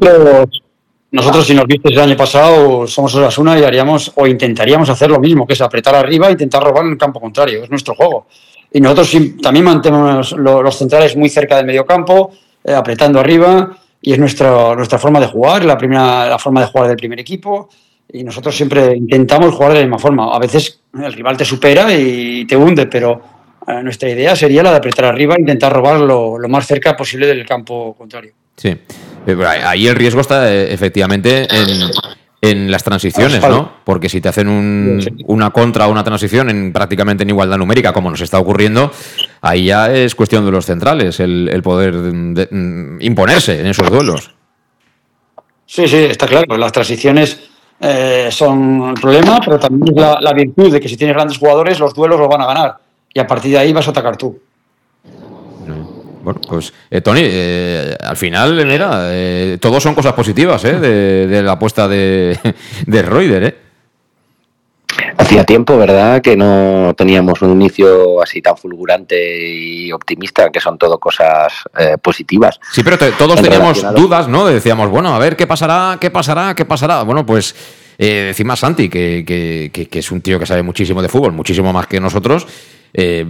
Nosotros, si nos viste el año pasado, somos Osasuna y haríamos o intentaríamos hacer lo mismo, que es apretar arriba e intentar robar en el campo contrario. Es nuestro juego. Y nosotros también mantenemos los centrales muy cerca del medio campo, eh, apretando arriba, y es nuestra, nuestra forma de jugar, la, primera, la forma de jugar del primer equipo. Y nosotros siempre intentamos jugar de la misma forma. A veces el rival te supera y te hunde, pero eh, nuestra idea sería la de apretar arriba e intentar robar lo, lo más cerca posible del campo contrario. Sí. Eh, ahí el riesgo está eh, efectivamente en, las transiciones, ¿no? Porque si te hacen una contra o una transición en prácticamente en igualdad numérica, como nos está ocurriendo, ahí ya es cuestión de los centrales el, poder mm, imponerse en esos duelos. Sí, sí, está claro. Las transiciones eh, son el problema, pero también la, la virtud de que si tienes grandes jugadores, los duelos los van a ganar. Y a partir de ahí vas a atacar tú. Bueno, pues eh, Tony, eh, al final, mira, todos son cosas positivas ¿eh? de, la apuesta de, de Reuter. ¿eh? Hacía tiempo, ¿verdad?, que no teníamos un inicio así tan fulgurante y optimista, que son todo cosas positivas. Sí, pero todos teníamos dudas, ¿no? Decíamos, bueno, a ver qué pasará, qué pasará, qué pasará. Bueno, pues encima Santi, que, que, que, es un tío que sabe muchísimo de fútbol, muchísimo más que nosotros. Eh,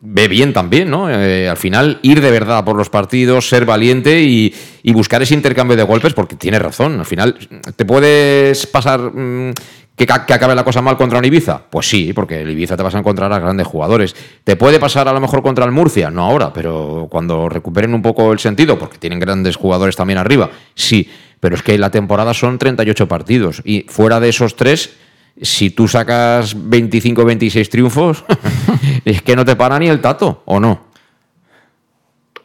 ve bien también, ¿no? Eh, al final, ir de verdad por los partidos, ser valiente y, buscar ese intercambio de golpes, porque tiene razón. Al final, ¿te puedes pasar mm, que, acabe la cosa mal contra un Ibiza? Pues sí, porque el Ibiza te vas a encontrar a grandes jugadores. ¿Te puede pasar a lo mejor contra el Murcia? No ahora, pero cuando recuperen un poco el sentido, porque tienen grandes jugadores también arriba, sí. Pero es que la temporada son 38 partidos y fuera de esos tres si tú sacas 25 o 26 triunfos, es que no te para ni el tato, ¿o no?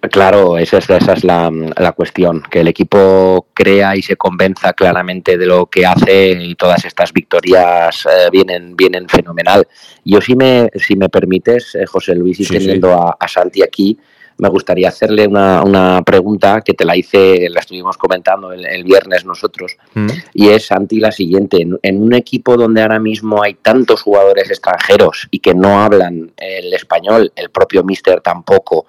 Claro, esa es, esa es la, cuestión, que el equipo crea y se convenza claramente de lo que hace y todas estas victorias eh, vienen, vienen fenomenal. Yo si me, si me permites, eh, José Luis, y teniendo A, a Santi aquí, me gustaría hacerle una, una, pregunta que te la hice, la estuvimos comentando el, viernes nosotros, mm. y es, Santi, la siguiente. En, un equipo donde ahora mismo hay tantos jugadores extranjeros y que no hablan el español, el propio Mister tampoco,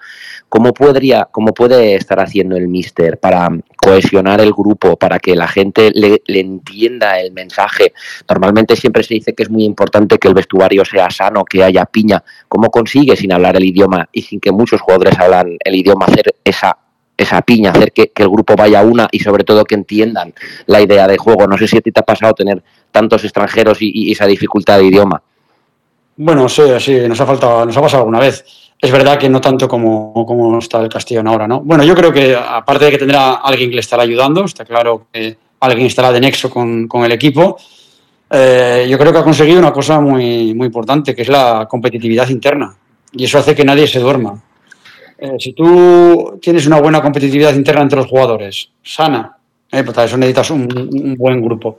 ¿cómo, podría, cómo puede estar haciendo el Mister para cohesionar el grupo, para que la gente le, entienda el mensaje? Normalmente siempre se dice que es muy importante que el vestuario sea sano, que haya piña. ¿Cómo consigue sin hablar el idioma y sin que muchos jugadores hablan el idioma, hacer esa, esa piña, hacer que, el grupo vaya una y sobre todo que entiendan la idea de juego. No sé si a ti te ha pasado tener tantos extranjeros y, esa dificultad de idioma. Bueno, sí, sí, nos ha faltado, nos ha pasado alguna vez. Es verdad que no tanto como, como está el Castellón ahora, ¿no? Bueno, yo creo que aparte de que tendrá alguien que le estará ayudando, está claro que alguien estará de nexo con, el equipo, eh, yo creo que ha conseguido una cosa muy, muy importante, que es la competitividad interna. Y eso hace que nadie se duerma. Eh, si tú tienes una buena competitividad interna entre los jugadores, sana, eh, pues eso necesitas un, buen grupo.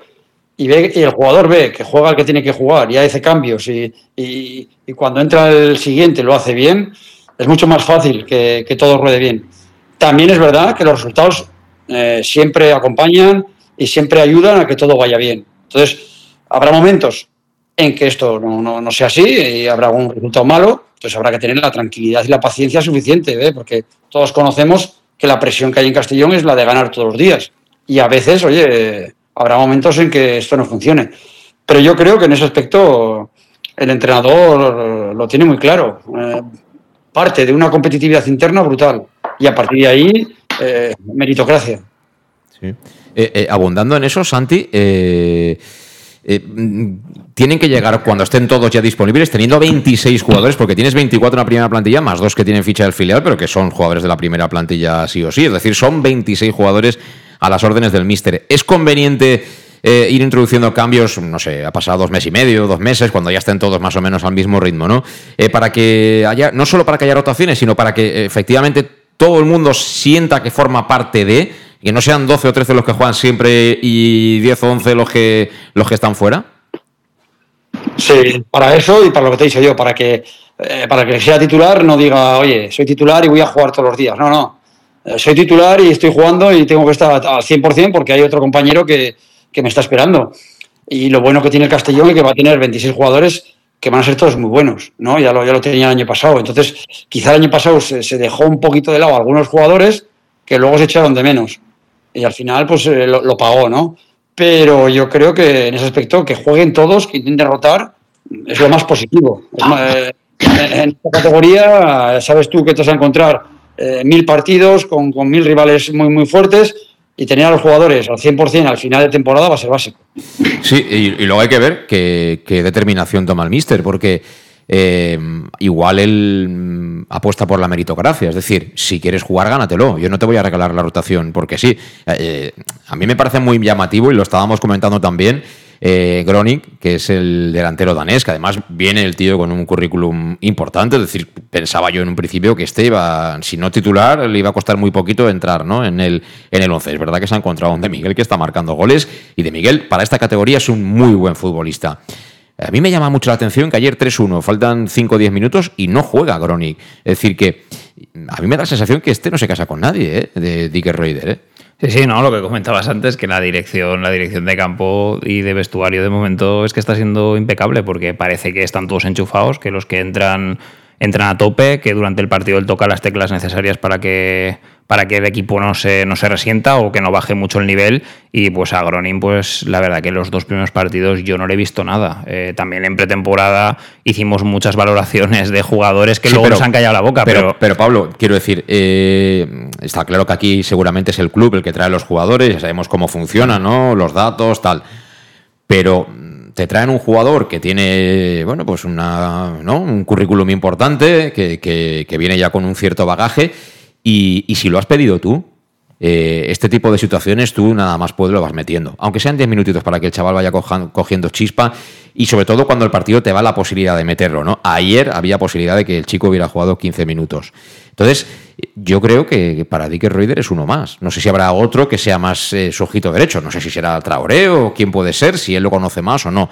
Y, el jugador ve que juega el que tiene que jugar y hace cambios y, cuando entra el siguiente lo hace bien, es mucho más fácil que, todo ruede bien. También es verdad que los resultados eh, siempre acompañan y siempre ayudan a que todo vaya bien. Entonces, habrá momentos en que esto no, no sea así y habrá un resultado malo, entonces habrá que tener la tranquilidad y la paciencia suficiente, ¿eh? porque todos conocemos que la presión que hay en Castellón es la de ganar todos los días. Y a veces, oye, habrá momentos en que esto no funcione. Pero yo creo que en ese aspecto el entrenador lo tiene muy claro. Eh, parte de una competitividad interna brutal. Y a partir de ahí, eh, meritocracia. Sí. abundando en eso, Santi, eh, tienen que llegar cuando estén todos ya disponibles, teniendo 26 jugadores, porque tienes 24 en la primera plantilla, más dos que tienen ficha del filial, pero que son jugadores de la primera plantilla sí o sí. Es decir, son 26 jugadores a las órdenes del míster. ¿Es conveniente eh, ir introduciendo cambios, no sé, ha pasado dos meses y medio, dos meses, cuando ya estén todos más o menos al mismo ritmo, ¿no? Eh, para que haya, no solo para que haya rotaciones, sino para que efectivamente todo el mundo sienta que forma parte de, que no sean 12 o 13 los que juegan siempre y 10 o 11 los que, los que están fuera? Sí, para eso y para lo que te he dicho yo, para que, eh, para que sea titular no diga, oye, soy titular y voy a jugar todos los días. No, no. Eh, soy titular y estoy jugando y tengo que estar al 100% porque hay otro compañero que, que me está esperando. Y lo bueno que tiene el Castellón es que va a tener 26 jugadores que van a ser todos muy buenos, ¿no? Ya lo, ya lo tenía el año pasado. Entonces, quizá el año pasado se, se dejó un poquito de lado a algunos jugadores que luego se echaron de menos. Y al final, pues eh, lo, lo pagó, ¿no? pero yo creo que en ese aspecto que jueguen todos, que intenten rotar, es lo más positivo. Es más, eh, en esta categoría sabes tú que te vas a encontrar eh, mil partidos con, con, mil rivales muy, muy fuertes y tener a los jugadores al 100% al final de temporada va a ser básico. Sí, y, luego hay que ver qué, qué determinación toma el míster, porque eh, igual él mm, apuesta por la meritocracia. Es decir, si quieres jugar, gánatelo. Yo no te voy a regalar la rotación, porque sí. Eh, a mí me parece muy llamativo y lo estábamos comentando también. Eh, Groning, que es el delantero danés, que además viene el tío con un currículum importante, es decir, pensaba yo en un principio que este iba, si no titular, le iba a costar muy poquito entrar ¿no? en, el, en el 11. Es verdad que se ha encontrado un De Miguel que está marcando goles y De Miguel para esta categoría es un muy buen futbolista. A mí me llama mucho la atención que ayer 3-1, faltan 5 o 10 minutos y no juega Gronig. Es decir, que a mí me da la sensación que este no se casa con nadie, ¿eh? de Dicker Reuter. ¿eh? Sí, sí, no, lo que comentabas antes, que la dirección, la dirección de campo y de vestuario de momento es que está siendo impecable, porque parece que están todos enchufados, que los que entran entran a tope, que durante el partido él toca las teclas necesarias para que para que el equipo no se, no se resienta o que no baje mucho el nivel. Y pues a Gronin, pues la verdad que los dos primeros partidos yo no le he visto nada. Eh, también en pretemporada hicimos muchas valoraciones de jugadores que sí, luego pero, nos han callado la boca. Pero, Pero, pero Pablo, quiero decir, eh, está claro que aquí seguramente es el club el que trae los jugadores, ya sabemos cómo funciona, ¿no? Los datos, tal. Pero te traen un jugador que tiene, bueno, pues una, ¿no? un currículum importante, que, que, viene ya con un cierto bagaje y, y si lo has pedido tú, eh, este tipo de situaciones tú nada más puedes lo vas metiendo. Aunque sean 10 minutitos para que el chaval vaya cogiendo chispa y sobre todo cuando el partido te va la posibilidad de meterlo. ¿no? Ayer había posibilidad de que el chico hubiera jugado 15 minutos. Entonces, yo creo que para Dicker Reuter es uno más. No sé si habrá otro que sea más eh, su ojito derecho. No sé si será Traoré o quién puede ser, si él lo conoce más o no.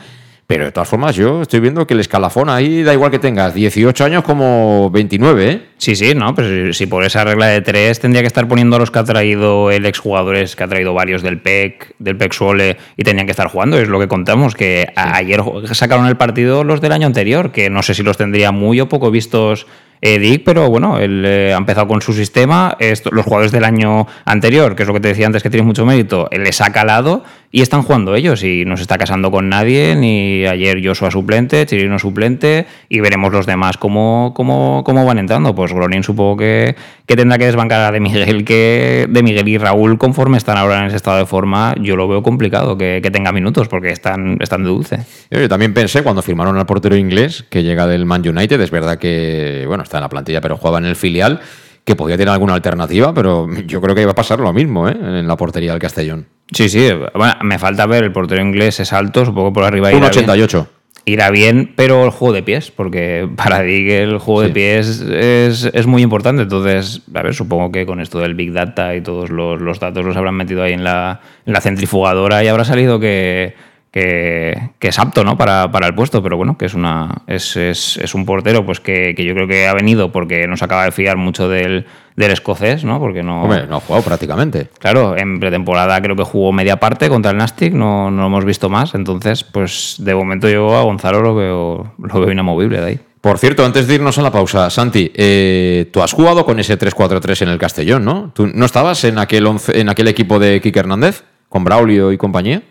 Pero de todas formas, yo estoy viendo que el escalafón ahí da igual que tengas 18 años como 29, ¿eh? Sí, sí, no, pues si por esa regla de tres tendría que estar poniendo a los que ha traído el exjugadores, que ha traído varios del PEC, del PEC Suole, y tenían que estar jugando. Es lo que contamos, que sí. ayer sacaron el partido los del año anterior, que no sé si los tendría muy o poco vistos eh, Dick, pero bueno, él eh, ha empezado con su sistema. Esto, los jugadores del año anterior, que es lo que te decía antes que tiene mucho mérito, él les ha calado y están jugando ellos. Y no se está casando con nadie, ni ayer Joshua suplente, Chirino suplente, y veremos los demás cómo, cómo, cómo van entrando. Pues Gronin supongo que, que tendrá que desbancar a de Miguel, que de Miguel y Raúl, conforme están ahora en ese estado de forma, yo lo veo complicado que, que tenga minutos, porque están, están de dulce. Yo también pensé cuando firmaron al portero inglés que llega del Man United, es verdad que, bueno, está en la plantilla, pero jugaba en el filial, que podía tener alguna alternativa, pero yo creo que iba a pasar lo mismo ¿eh? en la portería del Castellón. Sí, sí, bueno, me falta ver, el portero inglés es alto, supongo por arriba. 1,88. Irá bien, pero el juego de pies, porque para Dig el juego sí. de pies es, es, muy importante. Entonces, a ver, supongo que con esto del Big Data y todos los, los datos los habrán metido ahí en la, en la centrifugadora y habrá salido que, que, que, es apto ¿no? para, para, el puesto, pero bueno, que es una es, es, es un portero pues que, que, yo creo que ha venido porque no se acaba de fiar mucho del, del escocés, ¿no? Porque no. Hombre, no ha jugado prácticamente. Claro, en pretemporada creo que jugó media parte contra el Nastic, no, no lo hemos visto más. Entonces, pues de momento yo a Gonzalo lo veo, lo veo inamovible de ahí. Por cierto, antes de irnos a la pausa, Santi, eh, tú has jugado con ese 3-4-3 en el Castellón, ¿no? ¿Tú no estabas en aquel, once, en aquel equipo de Kike Hernández, con Braulio y compañía?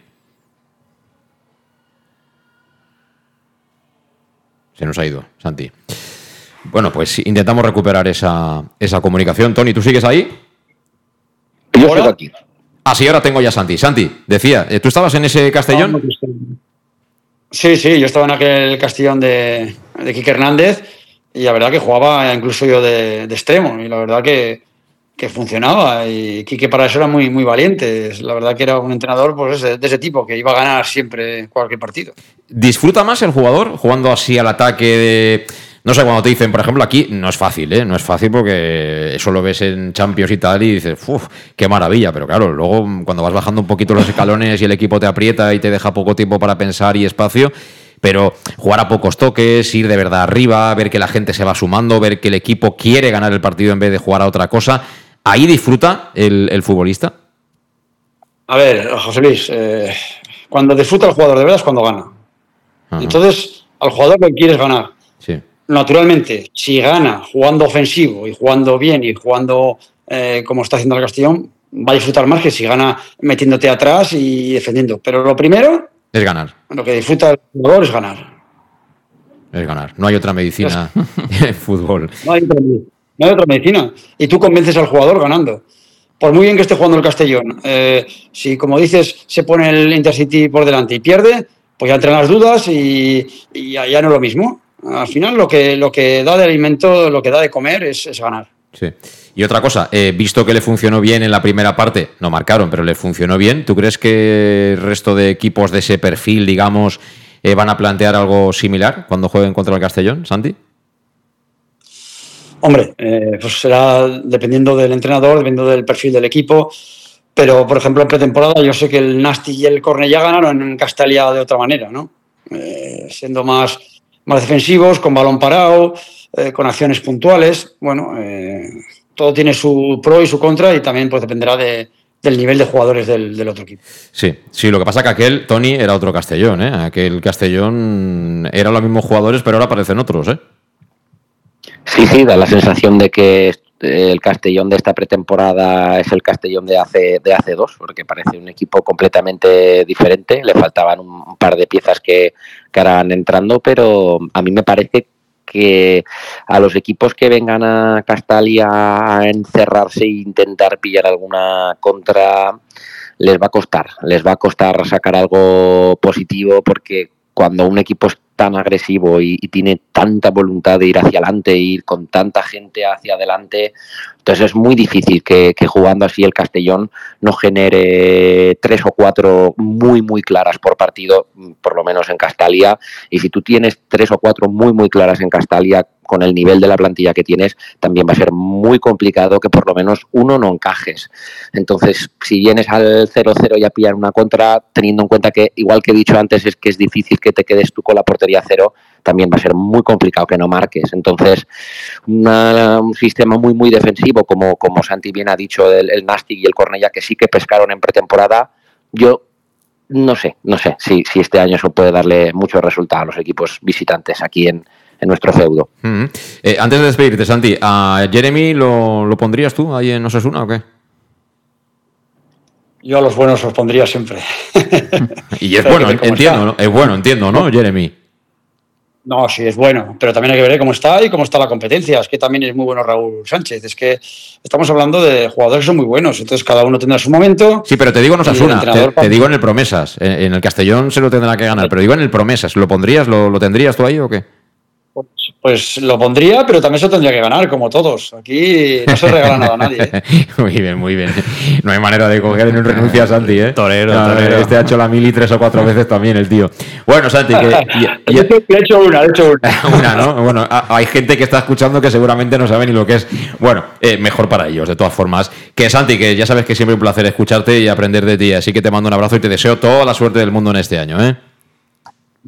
Se nos ha ido, Santi. Bueno, pues intentamos recuperar esa, esa comunicación. Tony, ¿tú sigues ahí? Yo estoy aquí. Ah, sí, ahora tengo ya Santi. Santi, decía, ¿tú estabas en ese Castellón? Sí, sí, yo estaba en aquel Castellón de, de Quique Hernández y la verdad que jugaba incluso yo de, de extremo y la verdad que, que, funcionaba y Quique para eso era muy, muy valiente. La verdad que era un entrenador pues, de ese tipo, que iba a ganar siempre cualquier partido. ¿Disfruta más el jugador jugando así al ataque de no sé, cuando te dicen, por ejemplo, aquí no es fácil, ¿eh? No es fácil porque eso lo ves en Champions y tal y dices, uff, qué maravilla. Pero claro, luego cuando vas bajando un poquito los escalones y el equipo te aprieta y te deja poco tiempo para pensar y espacio, pero jugar a pocos toques, ir de verdad arriba, ver que la gente se va sumando, ver que el equipo quiere ganar el partido en vez de jugar a otra cosa, ¿ahí disfruta el, futbolista? A ver, José Luis, eh, cuando disfruta el jugador de verdad es cuando gana. Entonces, al jugador lo quieres ganar. Sí. Naturalmente, si gana jugando ofensivo y jugando bien y jugando eh, como está haciendo el Castellón, va a disfrutar más que si gana metiéndote atrás y defendiendo. Pero lo primero es ganar. Lo que disfruta el jugador es ganar. Es ganar. No hay otra medicina en fútbol. No hay, otra, medicina. Y tú convences al jugador ganando. Por muy bien que esté jugando el Castellón, eh, si como dices se pone el Intercity por delante y pierde, pues ya entran las dudas y, ya, no es lo mismo. Al final lo que, lo que da de alimento, lo que da de comer es, ganar. Sí. Y otra cosa, eh, visto que le funcionó bien en la primera parte, no marcaron, pero le funcionó bien, ¿tú crees que el resto de equipos de ese perfil, digamos, eh, van a plantear algo similar cuando jueguen contra el Castellón, Santi? Hombre, eh, pues será dependiendo del entrenador, dependiendo del perfil del equipo. Pero, por ejemplo, en pretemporada yo sé que el Nasti y el Cornellá ganaron en Castalia de otra manera, ¿no? Eh, siendo más, más defensivos, con balón parado, eh, con acciones puntuales. Bueno, eh, todo tiene su pro y su contra y también pues dependerá de, del nivel de jugadores del, otro equipo. Sí, sí, lo que pasa que aquel, Tony, era otro Castellón, ¿eh? Aquel Castellón eran los mismos jugadores, pero ahora aparecen otros, ¿eh? Sí, sí, da la sensación de que el Castellón de esta pretemporada es el Castellón de hace, de hace dos, porque parece un equipo completamente diferente. Le faltaban un, par de piezas que, que harán entrando, pero a mí me parece que a los equipos que vengan a Castalia a encerrarse e intentar pillar alguna contra les va a costar, les va a costar sacar algo positivo porque cuando un equipo tan agresivo y, tiene tanta voluntad de ir hacia adelante, ir con tanta gente hacia adelante, entonces es muy difícil que, jugando así el Castellón no genere tres o cuatro muy, muy claras por partido, por lo menos en Castalia. Y si tú tienes tres o cuatro muy, muy claras en Castalia, con el nivel de la plantilla que tienes, también va a ser muy complicado que por lo menos uno no encajes. Entonces, si vienes al 0-0 y a pillar una contra, teniendo en cuenta que, igual que he dicho antes, es que es difícil que te quedes tú con la portería cero, también va a ser muy complicado que no marques. Entonces, un sistema muy, muy defensivo, como, como Santi bien ha dicho, el, el Nastic y el Cornella, que sí que pescaron en pretemporada, yo no sé, no sé si, si este año eso puede darle mucho resultado a los equipos visitantes aquí en, en nuestro feudo. Eh, antes de despedirte, Santi, ¿a Jeremy lo, pondrías tú ahí en Osasuna o qué? Yo a los buenos los pondría siempre. y es bueno, entiendo, ¿no? Es bueno, entiendo, ¿no, Jeremy? No, sí, es bueno, pero también hay que ver cómo está y cómo está la competencia. Es que también es muy bueno Raúl Sánchez. Es que estamos hablando de jugadores que son muy buenos, entonces cada uno tendrá su momento. Sí, pero te digo en Osasuna, te, digo en el Promesas. En, el Castellón se lo tendrá que ganar, pero digo en el Promesas. ¿Lo pondrías, lo, lo tendrías tú ahí o qué? Pues lo pondría, pero también se tendría que ganar, como todos. Aquí no se regala nada a nadie. ¿eh? muy bien, muy bien. No hay manera de coger en un renuncia a Santi, ¿eh? Torero, torero. Este ha hecho la mili tres o cuatro veces también, el tío. Bueno, Santi, que. he hecho una, he hecho una. una, ¿no? Bueno, hay gente que está escuchando que seguramente no sabe ni lo que es. Bueno, eh, mejor para ellos, de todas formas. Que Santi, que ya sabes que siempre es un placer escucharte y aprender de ti. Así que te mando un abrazo y te deseo toda la suerte del mundo en este año, ¿eh?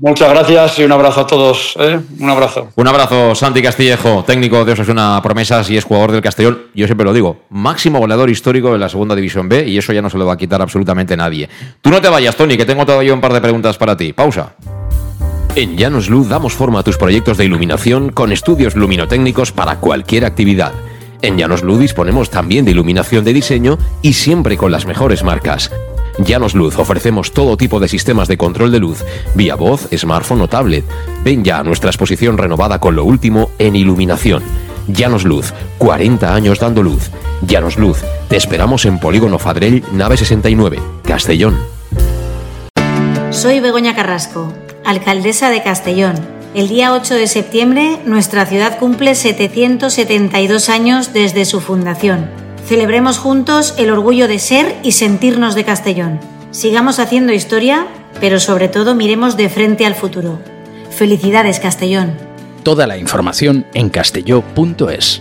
Muchas gracias y un abrazo a todos. ¿eh? Un abrazo. Un abrazo, Santi Castillejo, técnico de Osasuna Promesas y es jugador del Castellón. Yo siempre lo digo, máximo goleador histórico de la segunda división B y eso ya no se lo va a quitar absolutamente nadie. Tú no te vayas, Tony, que tengo todavía un par de preguntas para ti. Pausa. En Llanos Luz damos forma a tus proyectos de iluminación con estudios luminotécnicos para cualquier actividad. En Llanos Luz disponemos también de iluminación de diseño y siempre con las mejores marcas. Llanos Luz ofrecemos todo tipo de sistemas de control de luz, vía voz, smartphone o tablet. Ven ya a nuestra exposición renovada con lo último en iluminación. Llanos Luz, 40 años dando luz. Llanos Luz, te esperamos en Polígono Fadrell, nave 69, Castellón. Soy Begoña Carrasco, alcaldesa de Castellón. El día 8 de septiembre, nuestra ciudad cumple 772 años desde su fundación. Celebremos juntos el orgullo de ser y sentirnos de Castellón. Sigamos haciendo historia, pero sobre todo miremos de frente al futuro. Felicidades, Castellón. Toda la información en castelló.es.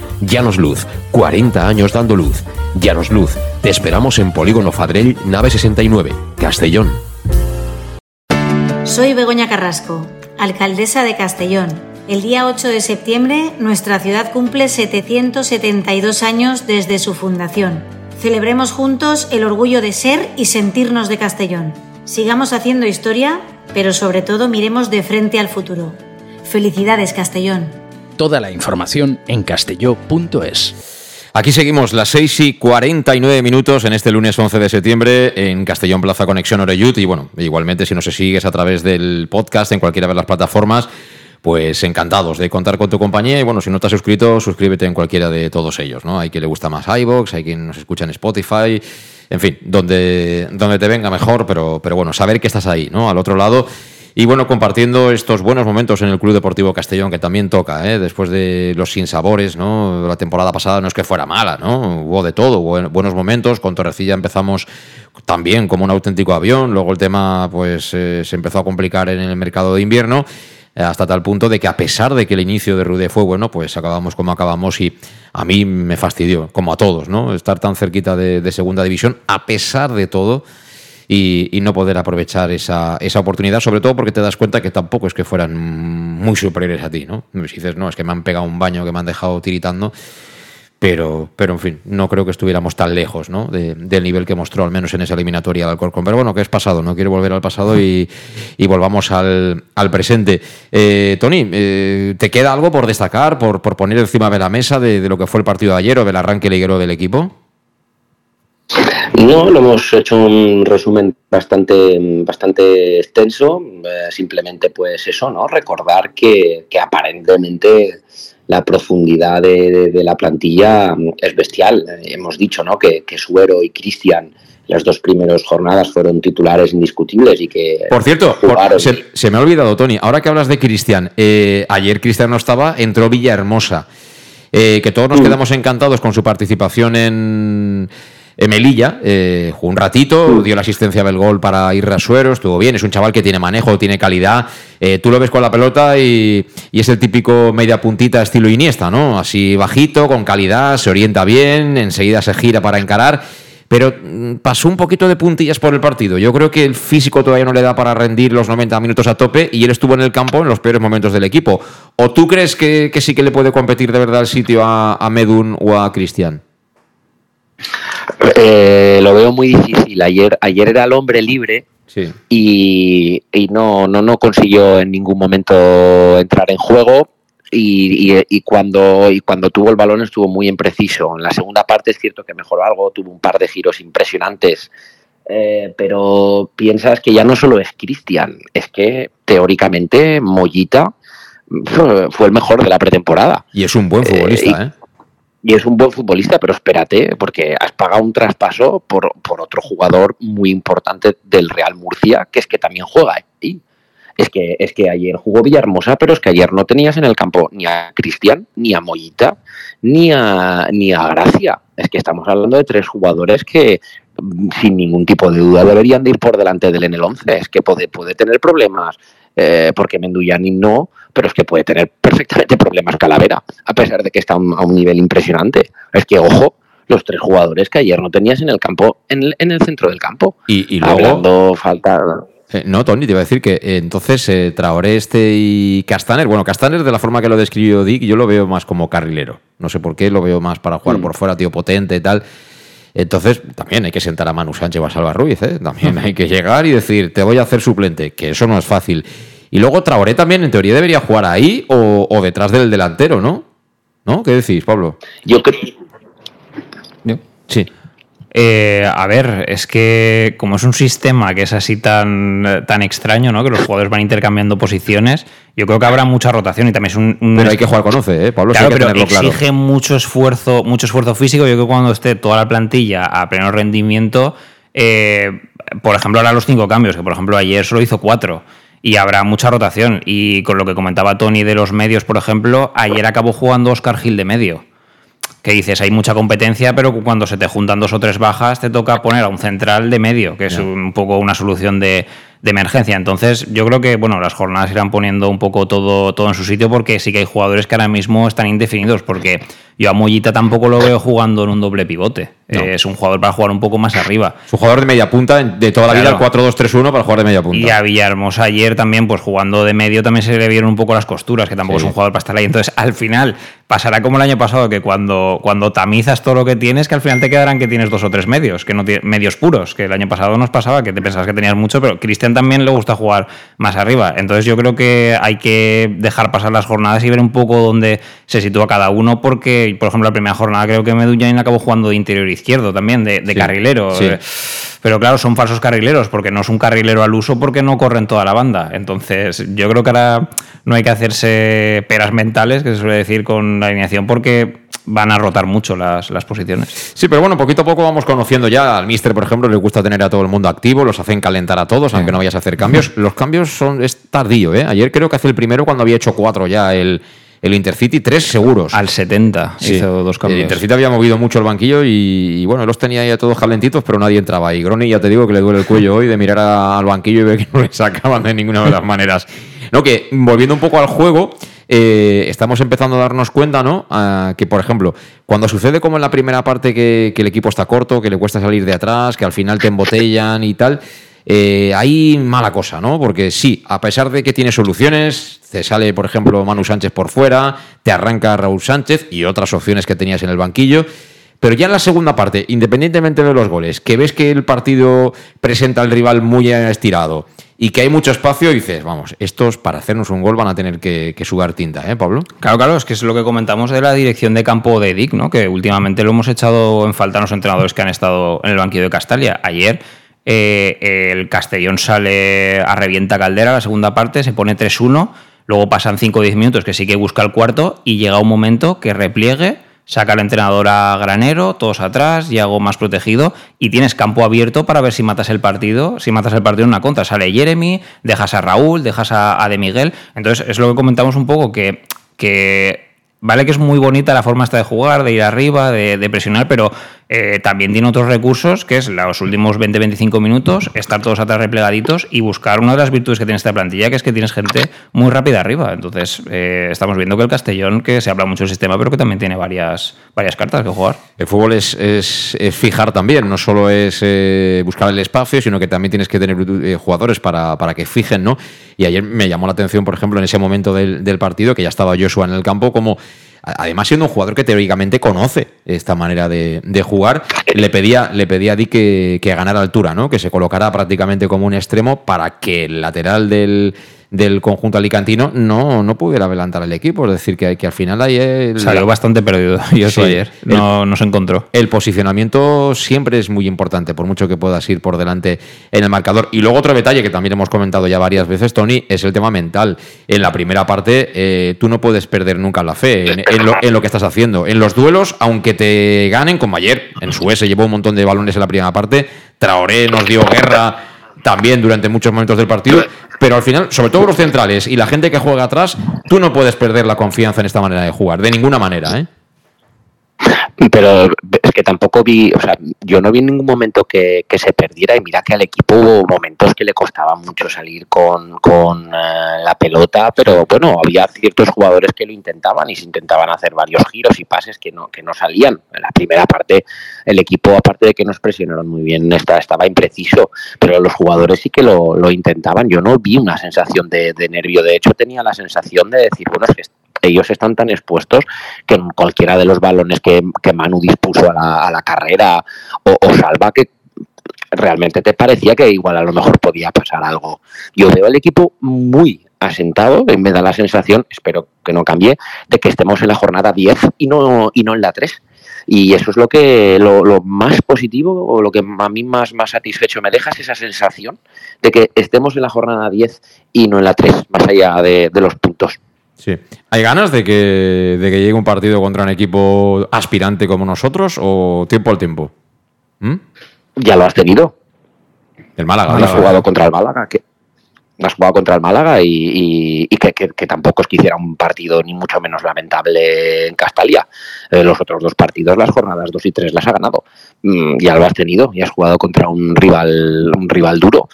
Llanos Luz, 40 años dando luz. Llanos Luz, te esperamos en Polígono Fadrell, nave 69, Castellón. Soy Begoña Carrasco, alcaldesa de Castellón. El día 8 de septiembre nuestra ciudad cumple 772 años desde su fundación. Celebremos juntos el orgullo de ser y sentirnos de Castellón. Sigamos haciendo historia, pero sobre todo miremos de frente al futuro. Felicidades Castellón. Toda la información en castelló.es. Aquí seguimos las 6 y 49 minutos en este lunes 11 de septiembre en Castellón Plaza Conexión Oreyut. Y bueno, igualmente si nos sigues a través del podcast en cualquiera de las plataformas, pues encantados de contar con tu compañía. Y bueno, si no te has suscrito, suscríbete en cualquiera de todos ellos. ¿no? Hay quien le gusta más iBox, hay quien nos escucha en Spotify, en fin, donde, donde te venga mejor, pero, pero bueno, saber que estás ahí, ¿no? Al otro lado Y bueno, compartiendo estos buenos momentos en el Club Deportivo Castellón, que también toca, ¿eh? después de los sinsabores, ¿no? La temporada pasada no es que fuera mala, ¿no? Hubo de todo, hubo buenos momentos. Con Torrecilla empezamos también como un auténtico avión. Luego el tema, pues, eh, se empezó a complicar en el mercado de invierno eh, hasta tal punto de que a pesar de que el inicio de Rude fue bueno, pues acabamos como acabamos y a mí me fastidió, como a todos, ¿no? Estar tan cerquita de segunda división, a pesar de todo, y, no poder aprovechar esa, esa, oportunidad, sobre todo porque te das cuenta que tampoco es que fueran muy superiores a ti, ¿no? Si dices, no, es que me han pegado un baño que me han dejado tiritando, pero, pero en fin, no creo que estuviéramos tan lejos ¿no? del nivel que mostró, al menos en esa eliminatoria de Alcorcón. Pero bueno, que es pasado, no quiero volver al pasado y, volvamos al, presente. Eh, Tony, eh, ¿te queda algo por destacar, por, por poner encima de la mesa de, de, lo que fue el partido de ayer o del arranque liguero del equipo? No, lo hemos hecho un resumen bastante, bastante extenso. Eh, simplemente, pues eso, ¿no? Recordar que, aparentemente la profundidad de, la plantilla es bestial. hemos dicho, ¿no? Que, Suero y Cristian las dos primeras jornadas fueron titulares indiscutibles y que. Por cierto, se, me ha olvidado, Tony, ahora que hablas de Cristian, eh, ayer Cristian no estaba, entró Villahermosa. Eh, que todos nos mm. quedamos encantados con su participación en Melilla, eh, jugó un ratito, dio la asistencia del gol para ir Suero, estuvo bien, es un chaval que tiene manejo, tiene calidad. Eh, tú lo ves con la pelota y, es el típico media puntita estilo Iniesta, ¿no? Así bajito, con calidad, se orienta bien, enseguida se gira para encarar. Pero mm, pasó un poquito de puntillas por el partido. Yo creo que el físico todavía no le da para rendir los 90 minutos a tope y él estuvo en el campo en los peores momentos del equipo. ¿O tú crees que, sí que le puede competir de verdad el sitio a, a Medun o a Cristian? Eh, lo veo muy difícil. Ayer, ayer era el hombre libre y, no, no, no consiguió en ningún momento entrar en juego. Y, cuando, y cuando tuvo el balón estuvo muy impreciso. En la segunda parte es cierto que mejoró algo, tuvo un par de giros impresionantes, eh, pero piensas que ya no solo es Cristian, es que teóricamente Mollita fue, el mejor de la pretemporada. Y es un buen futbolista, ¿eh? Y es un buen futbolista, pero espérate, porque has pagado un traspaso por, por otro jugador muy importante del Real Murcia, que es que también juega ahí. Es que, es que ayer jugó Villahermosa, pero es que ayer no tenías en el campo ni a Cristian, ni a Mollita, ni a, ni a Gracia. Es que estamos hablando de tres jugadores que sin ningún tipo de duda deberían de ir por delante del en el 11. Es que puede, puede tener problemas eh, porque Menduyani no, pero es que puede tener perfectamente problemas Calavera, a pesar de que está a un, nivel impresionante. Es que, ojo, los tres jugadores que ayer no tenías en el campo, en el, centro del campo. Y, luego... falta... Eh, no, Tony, te iba a decir que eh, entonces eh, Traoré este y Castaner, bueno, Castaner de la forma que lo describió Dick, yo lo veo más como carrilero. No sé por qué, lo veo más para jugar mm. por fuera, tío potente y tal. Entonces, también hay que sentar a Manu Sánchez o a Salva Ruiz, ¿eh? También hay que llegar y decir, te voy a hacer suplente, que eso no es fácil. Y luego Traoré también, en teoría, debería jugar ahí o, detrás del delantero, ¿no? ¿No? ¿Qué decís, Pablo? Yo creo. Sí. Eh, a ver, es que como es un sistema que es así tan, tan extraño, ¿no? Que los jugadores van intercambiando posiciones, yo creo que habrá mucha rotación y también es un. pero hay que jugar con 11, ¿eh? Pablo, claro, pero exige mucho esfuerzo, mucho esfuerzo físico. Yo creo que cuando esté toda la plantilla a pleno rendimiento, eh, por ejemplo, ahora los cinco cambios, que por ejemplo ayer solo hizo cuatro y habrá mucha rotación. Y con lo que comentaba Tony de los medios, por ejemplo, ayer acabó jugando Oscar Gil de medio. Que dices, hay mucha competencia, pero cuando se te juntan dos o tres bajas, te toca poner a un central de medio, que es un poco una solución de, de emergencia. Entonces, yo creo que bueno, las jornadas irán poniendo un poco todo, todo en su sitio porque sí que hay jugadores que ahora mismo están indefinidos, porque yo a Mollita tampoco lo veo jugando en un doble pivote. Eh, es un jugador para jugar un poco más arriba. Es un jugador de media punta de toda la vida, el 4-2-3-1 para jugar de media punta. Y a Villarmosa ayer también, pues jugando de medio, también se le vieron un poco las costuras, que tampoco es un jugador para estar ahí. Entonces, al final, pasará como el año pasado, que cuando, cuando tamizas todo lo que tienes, que al final te quedarán que tienes dos o tres medios, que no medios puros, que el año pasado nos pasaba, que te pensabas que tenías mucho, pero Cristian también le gusta jugar más arriba. Entonces yo creo que hay que dejar pasar las jornadas y ver un poco dónde se sitúa cada uno, porque, por ejemplo, la primera jornada creo que Medullain acabó jugando de interior izquierdo también, de, carrilero. Pero claro, son falsos carrileros, porque no es un carrilero al uso porque no corren toda la banda. Entonces, yo creo que ahora no hay que hacerse peras mentales, que se suele decir con la alineación, porque van a rotar mucho las, las, posiciones. Sí, pero bueno, poquito a poco vamos conociendo ya. Al Mister, por ejemplo, le gusta tener a todo el mundo activo, los hacen calentar a todos, aunque no vayas a hacer cambios. Los cambios son es tardío, ¿eh? Ayer creo que hace el primero cuando había hecho cuatro ya el, el Intercity, tres seguros. Al 70 hizo dos cambios. El Intercity había movido mucho el banquillo y, bueno, los tenía ya todos calentitos, pero nadie entraba. Y Groni ya te digo que le duele el cuello hoy de mirar al banquillo y ver que no le sacaban de ninguna de las maneras. No, que volviendo un poco al juego, eh, estamos empezando a darnos cuenta, ¿no? que, por ejemplo, cuando sucede como en la primera parte que, el equipo está corto, que le cuesta salir de atrás, que al final te embotellan y tal, eh, hay mala cosa, ¿no? Porque sí, a pesar de que tiene soluciones, te sale, por ejemplo, Manu Sánchez por fuera, te arranca Raúl Sánchez y otras opciones que tenías en el banquillo. Pero ya en la segunda parte, independientemente de los goles, que ves que el partido presenta al rival muy estirado, y que hay mucho espacio, dices, vamos, estos para hacernos un gol van a tener que, que tinta, ¿eh, Pablo? Claro, claro, es que es lo que comentamos de la dirección de campo de Dick, ¿no? Que últimamente lo hemos echado en falta a los entrenadores que han estado en el banquillo de Castalia. Ayer eh, el Castellón sale a revienta Caldera la segunda parte, se pone 3-1, luego pasan 5 o 10 minutos que sí que busca el cuarto y llega un momento que repliegue saca al entrenador a granero, todos atrás, y hago más protegido, y tienes campo abierto para ver si matas el partido. Si matas el partido en una contra, sale Jeremy, dejas a Raúl, dejas a, a De Miguel. Entonces, es lo que comentamos un poco, que, que vale que es muy bonita la forma esta de jugar, de ir arriba, de, presionar, pero eh, también tiene otros recursos, que es los últimos 20-25 minutos, estar todos atrás replegaditos y buscar una de las virtudes que tiene esta plantilla, que es que tienes gente muy rápida arriba. Entonces, eh, estamos viendo que el Castellón, que se habla mucho del sistema, pero que también tiene varias, varias cartas que jugar. El fútbol es, es, fijar también, no solo es eh, buscar el espacio, sino que también tienes que tener jugadores para, para, que fijen, ¿no? Y ayer me llamó la atención, por ejemplo, en ese momento del, del partido, que ya estaba Joshua en el campo, como además siendo un jugador que teóricamente conoce esta manera de, jugar, le pedía, le pedía a Di que, que ganara altura, ¿no? que se colocara prácticamente como un extremo para que el lateral del, del conjunto alicantino no, no pudiera adelantar al equipo. Es decir, que, que al final ahí... Salió bastante perdido yo ayer. No, no, se encontró. El posicionamiento siempre es muy importante, por mucho que puedas ir por delante en el marcador. Y luego otro detalle que también hemos comentado ya varias veces, Tony, es el tema mental. En la primera parte, eh, tú no puedes perder nunca la fe en, lo, en, lo, que estás haciendo. En los duelos, aunque te ganen, como ayer, en su S llevó un montón de balones en la primera parte, Traoré nos dio guerra también durante muchos momentos del partido, pero al final, sobre todo los centrales y la gente que juega atrás, tú no puedes perder la confianza en esta manera de jugar, de ninguna manera, ¿eh? pero que tampoco vi, o sea, yo no vi ningún momento que, se perdiera y mira que al equipo hubo momentos que le costaba mucho salir con, con eh, la pelota, pero bueno, había ciertos jugadores que lo intentaban y se intentaban hacer varios giros y pases que no, que no salían. En la primera parte el equipo, aparte de que nos presionaron muy bien, estaba impreciso, pero los jugadores sí que lo, lo intentaban. Yo no vi una sensación de, de nervio, de hecho tenía la sensación de decir, bueno, es que ellos están tan expuestos que en cualquiera de los balones que, Manu dispuso a la, carrera o, Salva que realmente te parecía que igual a lo mejor podía pasar algo. Yo veo al equipo muy asentado, me da la sensación, espero que no cambie, de que estemos en la jornada 10 y no, y no en la 3. Y eso es lo que lo, más positivo o lo que a mí más, más satisfecho me deja es esa sensación de que estemos en la jornada 10 y no en la 3, más allá de los puntos. Sí. ¿Hay ganas de que, de que llegue un partido contra un equipo aspirante como nosotros o tiempo al tiempo? ¿Mm? Ya lo has tenido. El Málaga. Has jugado contra el Málaga. Que, has jugado contra el Málaga y, que, tampoco es que hiciera un partido ni mucho menos lamentable en Castalia. Eh, los otros dos partidos, las jornadas 2 y 3 las ha ganado. Mm, ya lo has tenido y has jugado contra un rival, un rival duro.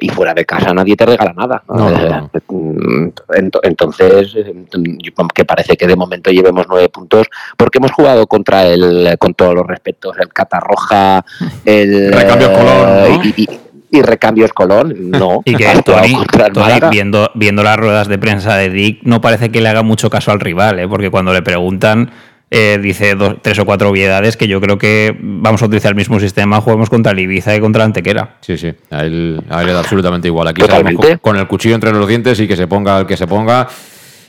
Y fuera de casa nadie te regala nada. Eh, entonces, eh, que parece que de momento llevemos nueve puntos porque hemos jugado contra el, con todos los respetos, el Catarroja, el... Recambio Colón, y recambios Colón, no. y que viendo, viendo las ruedas de prensa de Dick, no parece que le haga mucho caso al rival, ¿eh? porque cuando le preguntan, eh, dice dos, tres o cuatro obviedades que yo creo que vamos a utilizar el mismo sistema, juguemos contra el Ibiza y contra el Antequera. Sí, sí, a él, le da absolutamente igual. Aquí con el cuchillo entre los dientes y que se ponga el que se ponga.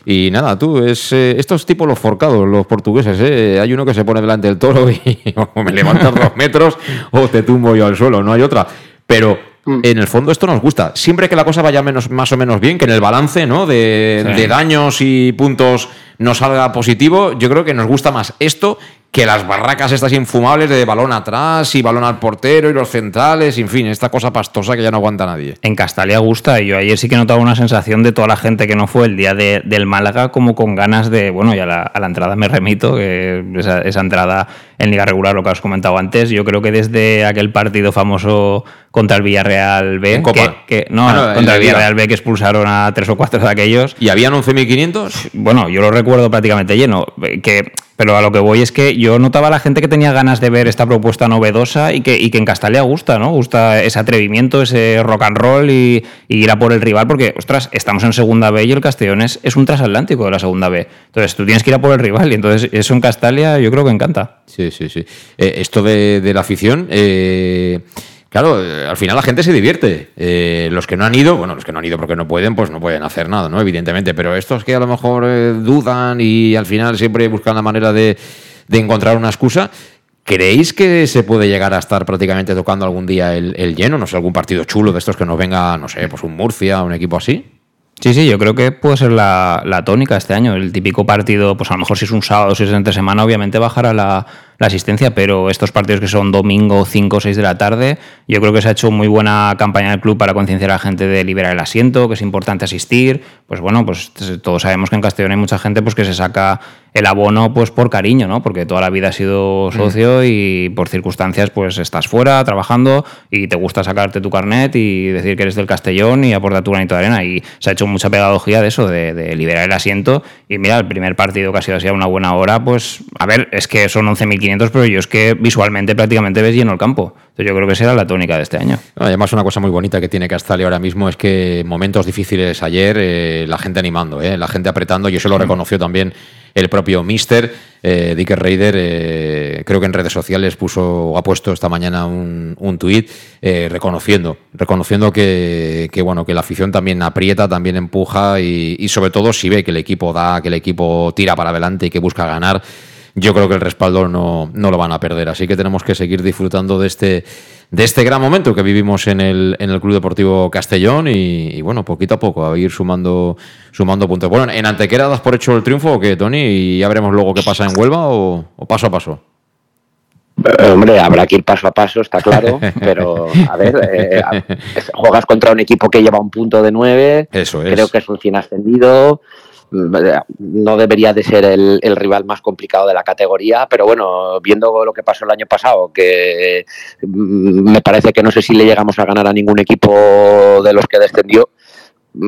Y nada, tú, es eh, estos tipos los forcados, los portugueses, ¿eh? hay uno que se pone delante del toro y o me levantas dos metros o te tumbo yo al suelo, no hay otra. Pero mm. en el fondo esto nos gusta. Siempre que la cosa vaya menos, más o menos bien, que en el balance ¿no? de, de daños y puntos no salga positivo, yo creo que nos gusta más esto que las barracas estas infumables de balón atrás y balón al portero y los centrales, en fin, esta cosa pastosa que ya no aguanta nadie. En Castalia gusta, y yo ayer sí que notaba una sensación de toda la gente que no fue el día de, del Málaga como con ganas de, bueno, ya a la, entrada me remito, que esa, esa, entrada en liga regular, lo que os comentado antes, yo creo que desde aquel partido famoso contra el Villarreal B, que, no, ah, contra el Villarreal B que expulsaron a tres o cuatro de aquellos. ¿Y habían 11.500? Bueno, yo lo recuerdo prácticamente lleno, que pero a lo que voy es que yo notaba a la gente que tenía ganas de ver esta propuesta novedosa y que, y que en Castalia gusta, ¿no? Gusta ese atrevimiento, ese rock and roll y, ir a por el rival, porque, ostras, estamos en segunda B y el Castellón es, un transatlántico de la segunda B. Entonces tú tienes que ir a por el rival y entonces eso en Castalia yo creo que encanta. Sí, sí, sí. Eh, esto de, de, la afición... Eh Claro, eh, al final la gente se divierte. Eh, los que no han ido, bueno, los que no han ido porque no pueden, pues no pueden hacer nada, ¿no? Evidentemente. Pero estos que a lo mejor eh, dudan y al final siempre buscan la manera de, encontrar una excusa, ¿Creéis que se puede llegar a estar prácticamente tocando algún día el, lleno? No sé, algún partido chulo de estos que nos venga, no sé, pues un Murcia, un equipo así. Sí, sí, yo creo que puede ser la, la tónica este año. El típico partido, pues a lo mejor si es un sábado, si es entre semana, obviamente bajará la, la asistencia, pero estos partidos que son domingo 5 o 6 de la tarde, yo creo que se ha hecho muy buena campaña del club para concienciar a la gente de liberar el asiento, que es importante asistir. Pues bueno, pues todos sabemos que en Castellón hay mucha gente pues que se saca el abono pues por cariño, ¿no? Porque toda la vida has sido mm. socio y por circunstancias pues estás fuera trabajando y te gusta sacarte tu carnet y decir que eres del Castellón y aportar tu granito de arena. Y se ha hecho mucha pedagogía de eso, de, liberar el asiento. Y mira, el primer partido que ha sido así a una buena hora, pues a ver, es que son 11.500 pero yo es que visualmente prácticamente ves lleno el campo. Entonces yo creo que será la tónica de este año. Además, una cosa muy bonita que tiene Castalia ahora mismo es que momentos difíciles ayer, eh, la gente animando, eh, la gente apretando, y eso lo reconoció también el propio Mister, eh, Dicker Raider, eh, creo que en redes sociales puso, ha puesto esta mañana un, un tuit reconociendo, reconociendo que, bueno, que la afición también aprieta, también empuja y, y sobre todo si ve que el equipo da, que el equipo tira para adelante y que busca ganar yo creo que el respaldo no, no, lo van a perder. Así que tenemos que seguir disfrutando de este, de este gran momento que vivimos en el, en el Club Deportivo Castellón y, bueno, poquito a poco a ir sumando, sumando puntos. Bueno, ¿en Antequera das por hecho el triunfo o qué, Tony? ¿Y ya veremos luego qué pasa en Huelva o, paso a paso? Eh, hombre, habrá que ir paso a paso, está claro, pero a ver, eh, juegas contra un equipo que lleva un punto de nueve, Eso creo que es un 100 ascendido, no debería de ser el, rival más complicado de la categoría, pero bueno, viendo lo que pasó el año pasado, que mm, me parece que no sé si le llegamos a ganar a ningún equipo de los que descendió,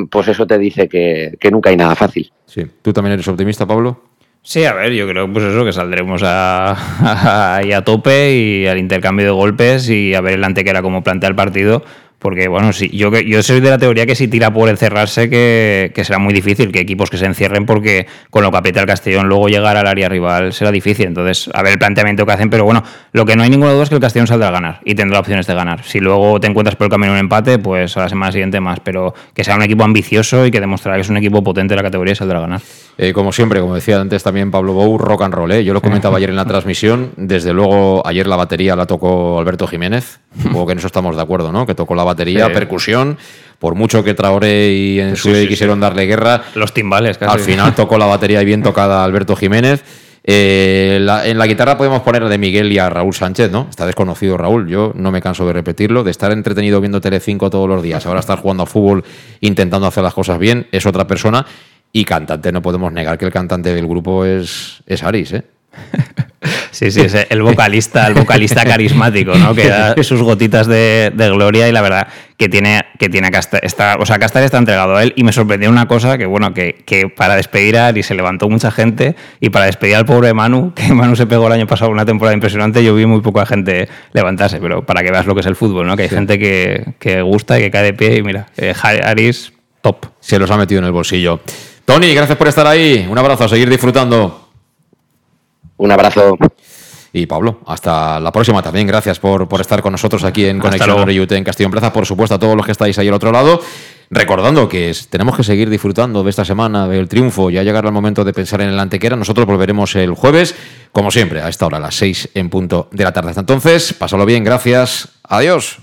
pues eso te dice que, nunca hay nada fácil. Sí, ¿tú también eres optimista, Pablo? Sí, a ver, yo creo pues eso, que saldremos a, a tope y al intercambio de golpes y a ver el antequera cómo plantea el partido porque, bueno, sí, yo, yo soy de la teoría que si tira por encerrarse, que, que, será muy difícil que equipos que se encierren, porque con lo que aprieta el Castellón luego llegar al área rival será difícil. Entonces, a ver el planteamiento que hacen, pero bueno, lo que no hay ninguna duda es que el Castellón saldrá a ganar y tendrá opciones de ganar. Si luego te encuentras por el camino un empate, pues a la semana siguiente más, pero que sea un equipo ambicioso y que demostrará que es un equipo potente de la categoría y saldrá a ganar. Eh, como siempre, como decía antes también Pablo Bou, rock and roll. ¿eh? Yo lo comentaba ayer en la transmisión. Desde luego, ayer la batería la tocó Alberto Jiménez. Supongo que en eso estamos de acuerdo, ¿no? Que tocó la batería, percusión. Por mucho que Traoré y en su quisieron darle guerra. Los timbales, Al final tocó la batería y bien tocada Alberto Jiménez. Eh, en la guitarra podemos poner a de Miguel y a Raúl Sánchez, ¿no? Está desconocido Raúl, yo no me canso de repetirlo, de estar entretenido viendo Telecinco todos los días, ahora estar jugando a fútbol intentando hacer las cosas bien, es otra persona. Y cantante, no podemos negar que el cantante del grupo es, es Aris, ¿eh? Sí, sí, es el vocalista, el vocalista carismático, ¿no? Que da sus gotitas de, gloria y la verdad que tiene, que tiene está, o sea, Castar está entregado a él y me sorprendió una cosa que, bueno, que, que para despedir a Ari se levantó mucha gente y para despedir al pobre Manu, que Manu se pegó el año pasado una temporada impresionante, yo vi muy poca gente levantarse, pero para que veas lo que es el fútbol, ¿no? Que hay gente que, que, gusta y que cae de pie y mira, eh, Aris, top. Se los ha metido en el bolsillo. Tony, gracias por estar ahí. Un abrazo, a seguir disfrutando. Un abrazo. Y Pablo, hasta la próxima también. Gracias por, por estar con nosotros aquí en Conexión Oreyute en Castillo Plaza. Por supuesto, a todos los que estáis ahí al otro lado. Recordando que tenemos que seguir disfrutando de esta semana del triunfo. Ya llegará el momento de pensar en el antequera. Nosotros volveremos el jueves, como siempre, a esta hora, a las 6 en punto de la tarde. Hasta entonces, pásalo bien, gracias. Adiós.